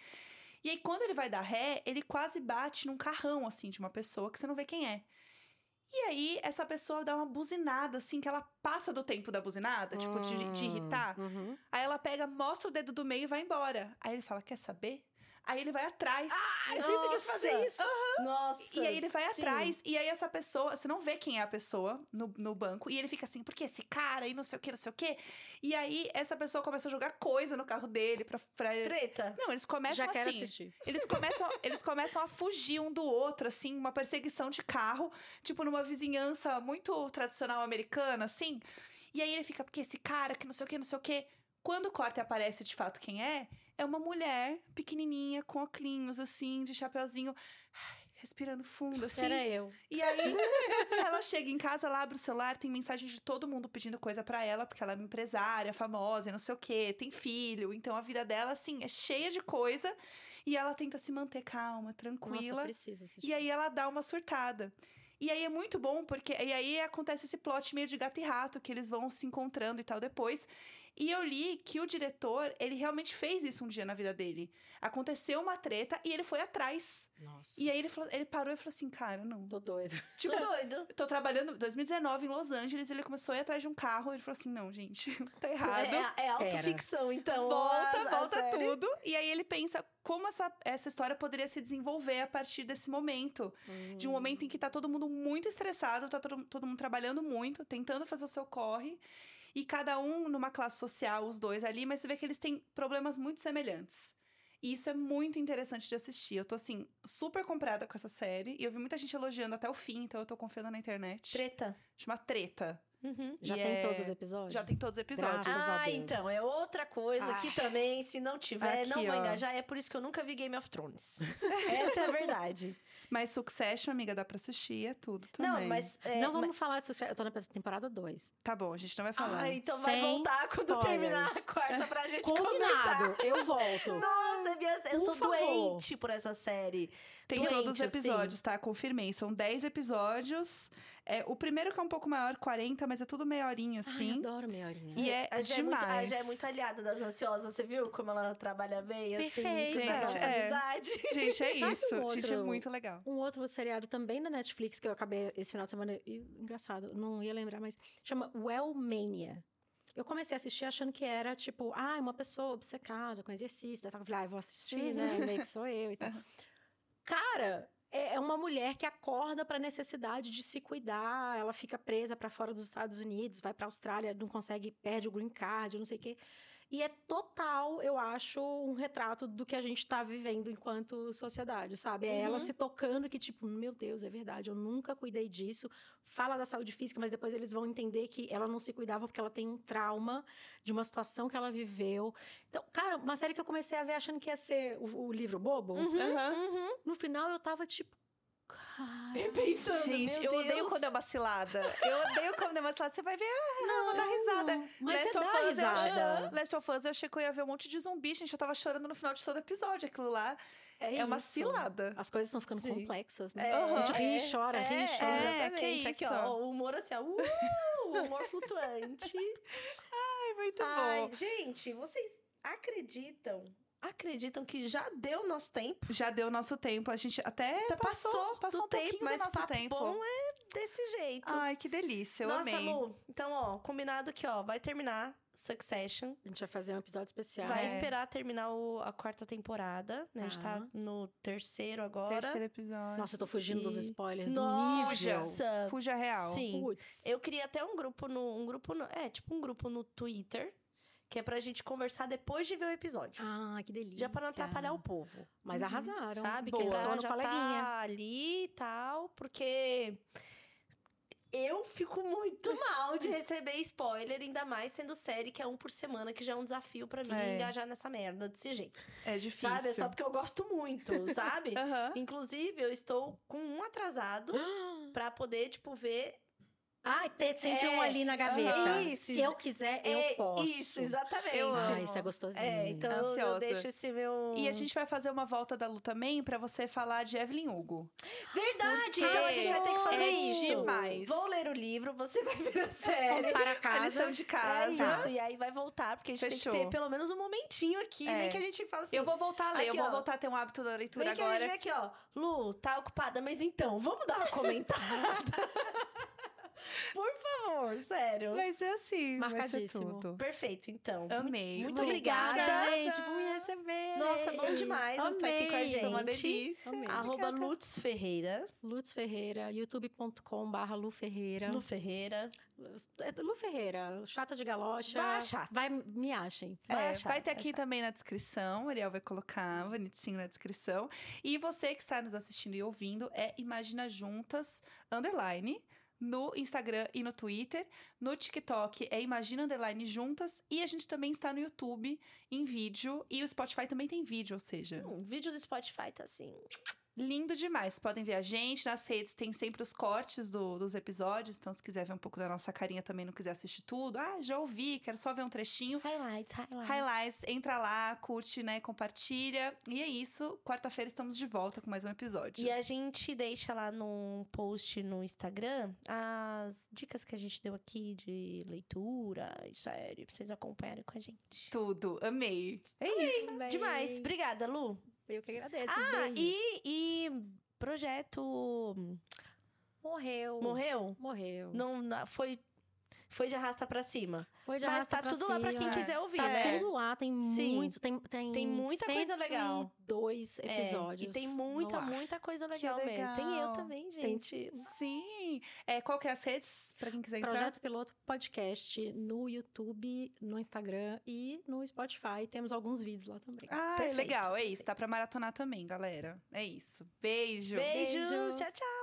E aí, quando ele vai dar ré, ele quase bate num carrão, assim, de uma pessoa que você não vê quem é. E aí, essa pessoa dá uma buzinada, assim, que ela passa do tempo da buzinada, tipo, de, de Hum, irritar. uhum. Aí ela pega, mostra o dedo do meio e vai embora. Aí ele fala, quer saber? Aí ele vai atrás. Ah, eu sempre quis fazer Nossa. isso. Nossa. E aí ele vai sim. atrás, e aí essa pessoa, você não vê quem é a pessoa no, no banco, e ele fica assim, porque esse cara e não sei o que, não sei o que. E aí essa pessoa começa a jogar coisa no carro dele pra. pra... Treta. Não, eles começam Já assim. assistir. Eles começam, eles começam a fugir um do outro, assim, uma perseguição de carro, tipo numa vizinhança muito tradicional americana, assim. E aí ele fica, porque esse cara que não sei o que, não sei o que. Quando corta e aparece de fato quem é, é uma mulher pequenininha, com óculos, assim, de chapeuzinho, ai, respirando fundo, assim. Era eu. E aí, ela chega em casa, ela abre o celular, tem mensagem de todo mundo pedindo coisa pra ela, porque ela é uma empresária famosa não sei o quê, tem filho. Então a vida dela, assim, é cheia de coisa. E ela tenta se manter calma, Nossa, tranquila. precisa assistir. e aí ela dá uma surtada. E aí é muito bom, porque. E aí acontece esse plot meio de gato e rato, que eles vão se encontrando e tal depois. E eu li que o diretor, ele realmente fez isso um dia na vida dele. Aconteceu uma treta e ele foi atrás. Nossa. E aí ele, falou, ele parou e falou assim: cara, não. Tô doido. Tipo, Tô doido. Tô trabalhando em 2019 em Los Angeles, ele começou a ir atrás de um carro, ele falou assim: "Não, gente, tá errado". É, é autoficção, então. volta, volta tudo. E aí ele pensa como essa, essa história poderia se desenvolver a partir desse momento, de um momento em que tá todo mundo muito estressado, tá todo, todo mundo trabalhando muito, tentando fazer o seu corre. E cada um numa classe social, os dois ali, mas você vê que eles têm problemas muito semelhantes. E isso é muito interessante de assistir. Eu tô, assim, super comprada com essa série. E eu vi muita gente elogiando até o fim, então eu tô confiando na internet. Treta. Chama Treta. Uhum. Já E tem é- todos os episódios? Já tem todos os episódios. Graças a Ah, Deus. então, é outra coisa que Ai. também, se não tiver, não Aqui, vou ó. engajar. É por isso que eu nunca vi Game of Thrones. Essa é a verdade. Mas Succession, amiga, dá pra assistir, é tudo também. Não, mas... é, não vamos mas- falar disso. Eu tô na temporada 2. Tá bom, a gente não vai falar. Ah, então vai Sem voltar quando spoilers. terminar a quarta pra gente comentar. Combinado, eu volto. Nossa, minha, eu Por sou favor. doente por essa série. Tem doente, todos os assim. episódios, tá? Confirmei. São 10 episódios. É, o primeiro que é um pouco maior, 40, mas é tudo meia horinha, Ai, assim. adoro meia horinha. E é a Jé é, muito, a demais. Jé é muito aliada das ansiosas, você viu como ela trabalha bem, assim, Perfeito. na nossa Gente, é. amizade. Gente, é isso. um Gente, é outro- muito legal. Um outro seriado também na Netflix que eu acabei esse final de semana. e, engraçado, não ia lembrar, mas chama Wellmania. Eu comecei a assistir achando que era tipo, ah, uma pessoa obcecada com exercício. Daí eu falei, ah, eu vou assistir, né? Meio que sou eu e tal. Cara, é é uma mulher que acorda para a necessidade de se cuidar. Ela fica presa para fora dos Estados Unidos, vai para Austrália, não consegue, perde o green card, não sei o quê. E é total, eu acho, um retrato do que a gente tá vivendo enquanto sociedade, sabe? É ela Uhum. se tocando que, tipo, meu Deus, é verdade, eu nunca cuidei disso. Fala da saúde física, mas depois eles vão entender que ela não se cuidava porque ela tem um trauma de uma situação que ela viveu. Então, cara, uma série que eu comecei a ver achando que ia ser o, o livro bobo. Uhum, uhum. No final eu tava tipo. Cara. Pensando, Gente, meu eu odeio Deus. quando é uma cilada. Eu odeio quando é uma cilada. Você vai ver, ah, Não, vou dar risada. Mas Last você of dá Us, eu achei- risada. Last of Us, eu achei que eu ia ver um monte de zumbi, gente. Eu tava chorando no final de todo episódio. Aquilo lá é, uma isso. cilada. As coisas estão ficando Sim. complexas, né? É, a gente ri, é, chora, ri, é, chora. É, Exatamente. que Aqui, isso. ó, o humor assim, ó, uh, o humor flutuante. Ai, muito Ai, bom. gente, vocês acreditam? Acreditam que já deu nosso tempo? Já deu nosso tempo. A gente até Até passou, passou, um pouquinho tempo, mas do nosso papo tempo. bom é desse jeito. Ai, que delícia. Eu Nossa, amei. Lu, então, ó, combinado que, ó, vai terminar Succession. A gente vai fazer um episódio especial. Vai É. esperar terminar o- a quarta temporada, né? A gente tá Tá. no terceiro agora. Terceiro episódio. Nossa, eu tô fugindo dos E- spoilers do nível. Nossa! Fuja real. Sim. Putz. Eu queria até um grupo no. Um grupo no, é, tipo um grupo no Twitter. Que é pra gente conversar depois de ver o episódio. Ah, que delícia. já pra não atrapalhar o povo. Mas arrasaram. Sabe? Boa. Que no já coleguinha. tá ali e tal, porque eu fico muito mal de receber spoiler, ainda mais sendo série que é um por semana, que já é um desafio pra mim É. engajar nessa merda desse jeito. É difícil. Sabe? É só porque eu gosto muito, sabe? Aham. Inclusive, eu estou com um atrasado pra poder, tipo, ver. Ah, ter sempre É, um ali na gaveta. aham. Isso, Se eu quiser, eu É, posso. Isso, exatamente. Eu Ah, amo. isso é gostosinho. É, então eu Ansiosa. deixo esse meu. E a gente vai fazer uma volta da Lu também pra você falar de Evelyn Hugo. Verdade! Porque Então a gente vai ter que fazer é isso. demais. Vou ler o livro, você vai ver a série. para A casa. lição de É casa. isso, e aí vai voltar, porque a gente Fechou. tem que ter pelo menos um momentinho aqui, É. nem que a gente fala assim. Eu vou voltar a ler, Aqui, eu vou ó. voltar a ter um hábito da leitura Vem que a gente agora. vem aqui, ó. Lu, tá ocupada, mas então, vamos dar uma comentada. Por favor, sério. Vai ser assim, vai ser Marcadíssimo. tudo. Perfeito, então. Amei. Muito Lu, obrigada. gente, por me receber. Nossa, bom demais você estar aqui com a Amei. gente. Foi uma delícia. Amei. Arroba Obrigada. Lutz Ferreira. Lutz Ferreira, youtube.com.br Lu Ferreira. Lu Ferreira. É Lu Ferreira, chata de galocha. Vai achar. Vai, me achem. É, Vai vai, achar, ter vai aqui achar. também na descrição, o Ariel vai colocar bonitinho na descrição. E você que está nos assistindo e ouvindo é Imagina Juntas, underline, no Instagram e no Twitter. No TikTok é Imagina Underline Juntas. E a gente também está no YouTube em vídeo. E o Spotify também tem vídeo, ou seja, O vídeo do Spotify tá assim. Lindo demais. Podem ver a gente. Nas redes tem sempre os cortes do- dos episódios. Então, se quiser ver um pouco da nossa carinha também, não quiser assistir tudo. Ah, já ouvi, quero só ver um trechinho. Highlights, highlights. Highlights, entra lá, curte, né, compartilha. E é isso, quarta-feira estamos de volta com mais um episódio. E a gente deixa lá num post no Instagram as dicas que a gente deu aqui de leitura e série, pra vocês acompanharem com a gente. Tudo, amei. É isso. Demais. Obrigada, Lu. Eu que agradeço. Ah, e, e projeto Morreu. morreu? Morreu. Não, não- foi foi de arrasta pra cima. Foi de Mas tá pra tudo lá pra quem cima. quiser ouvir, Tá né? tudo lá, tem Sim. muito, tem, tem, Tem muita coisa legal. dois É, episódios. e tem muita, muita coisa legal, mesmo. Tem eu legal. também, Tem gente. Sim. É, qual que é as redes, pra quem quiser entrar? Projeto Piloto Podcast no YouTube, no Instagram e no Spotify. Temos alguns vídeos lá também. Ah, é Perfeito, legal, é isso. Dá pra maratonar também, galera. É isso. Beijo. Beijos. Beijos. Tchau, tchau.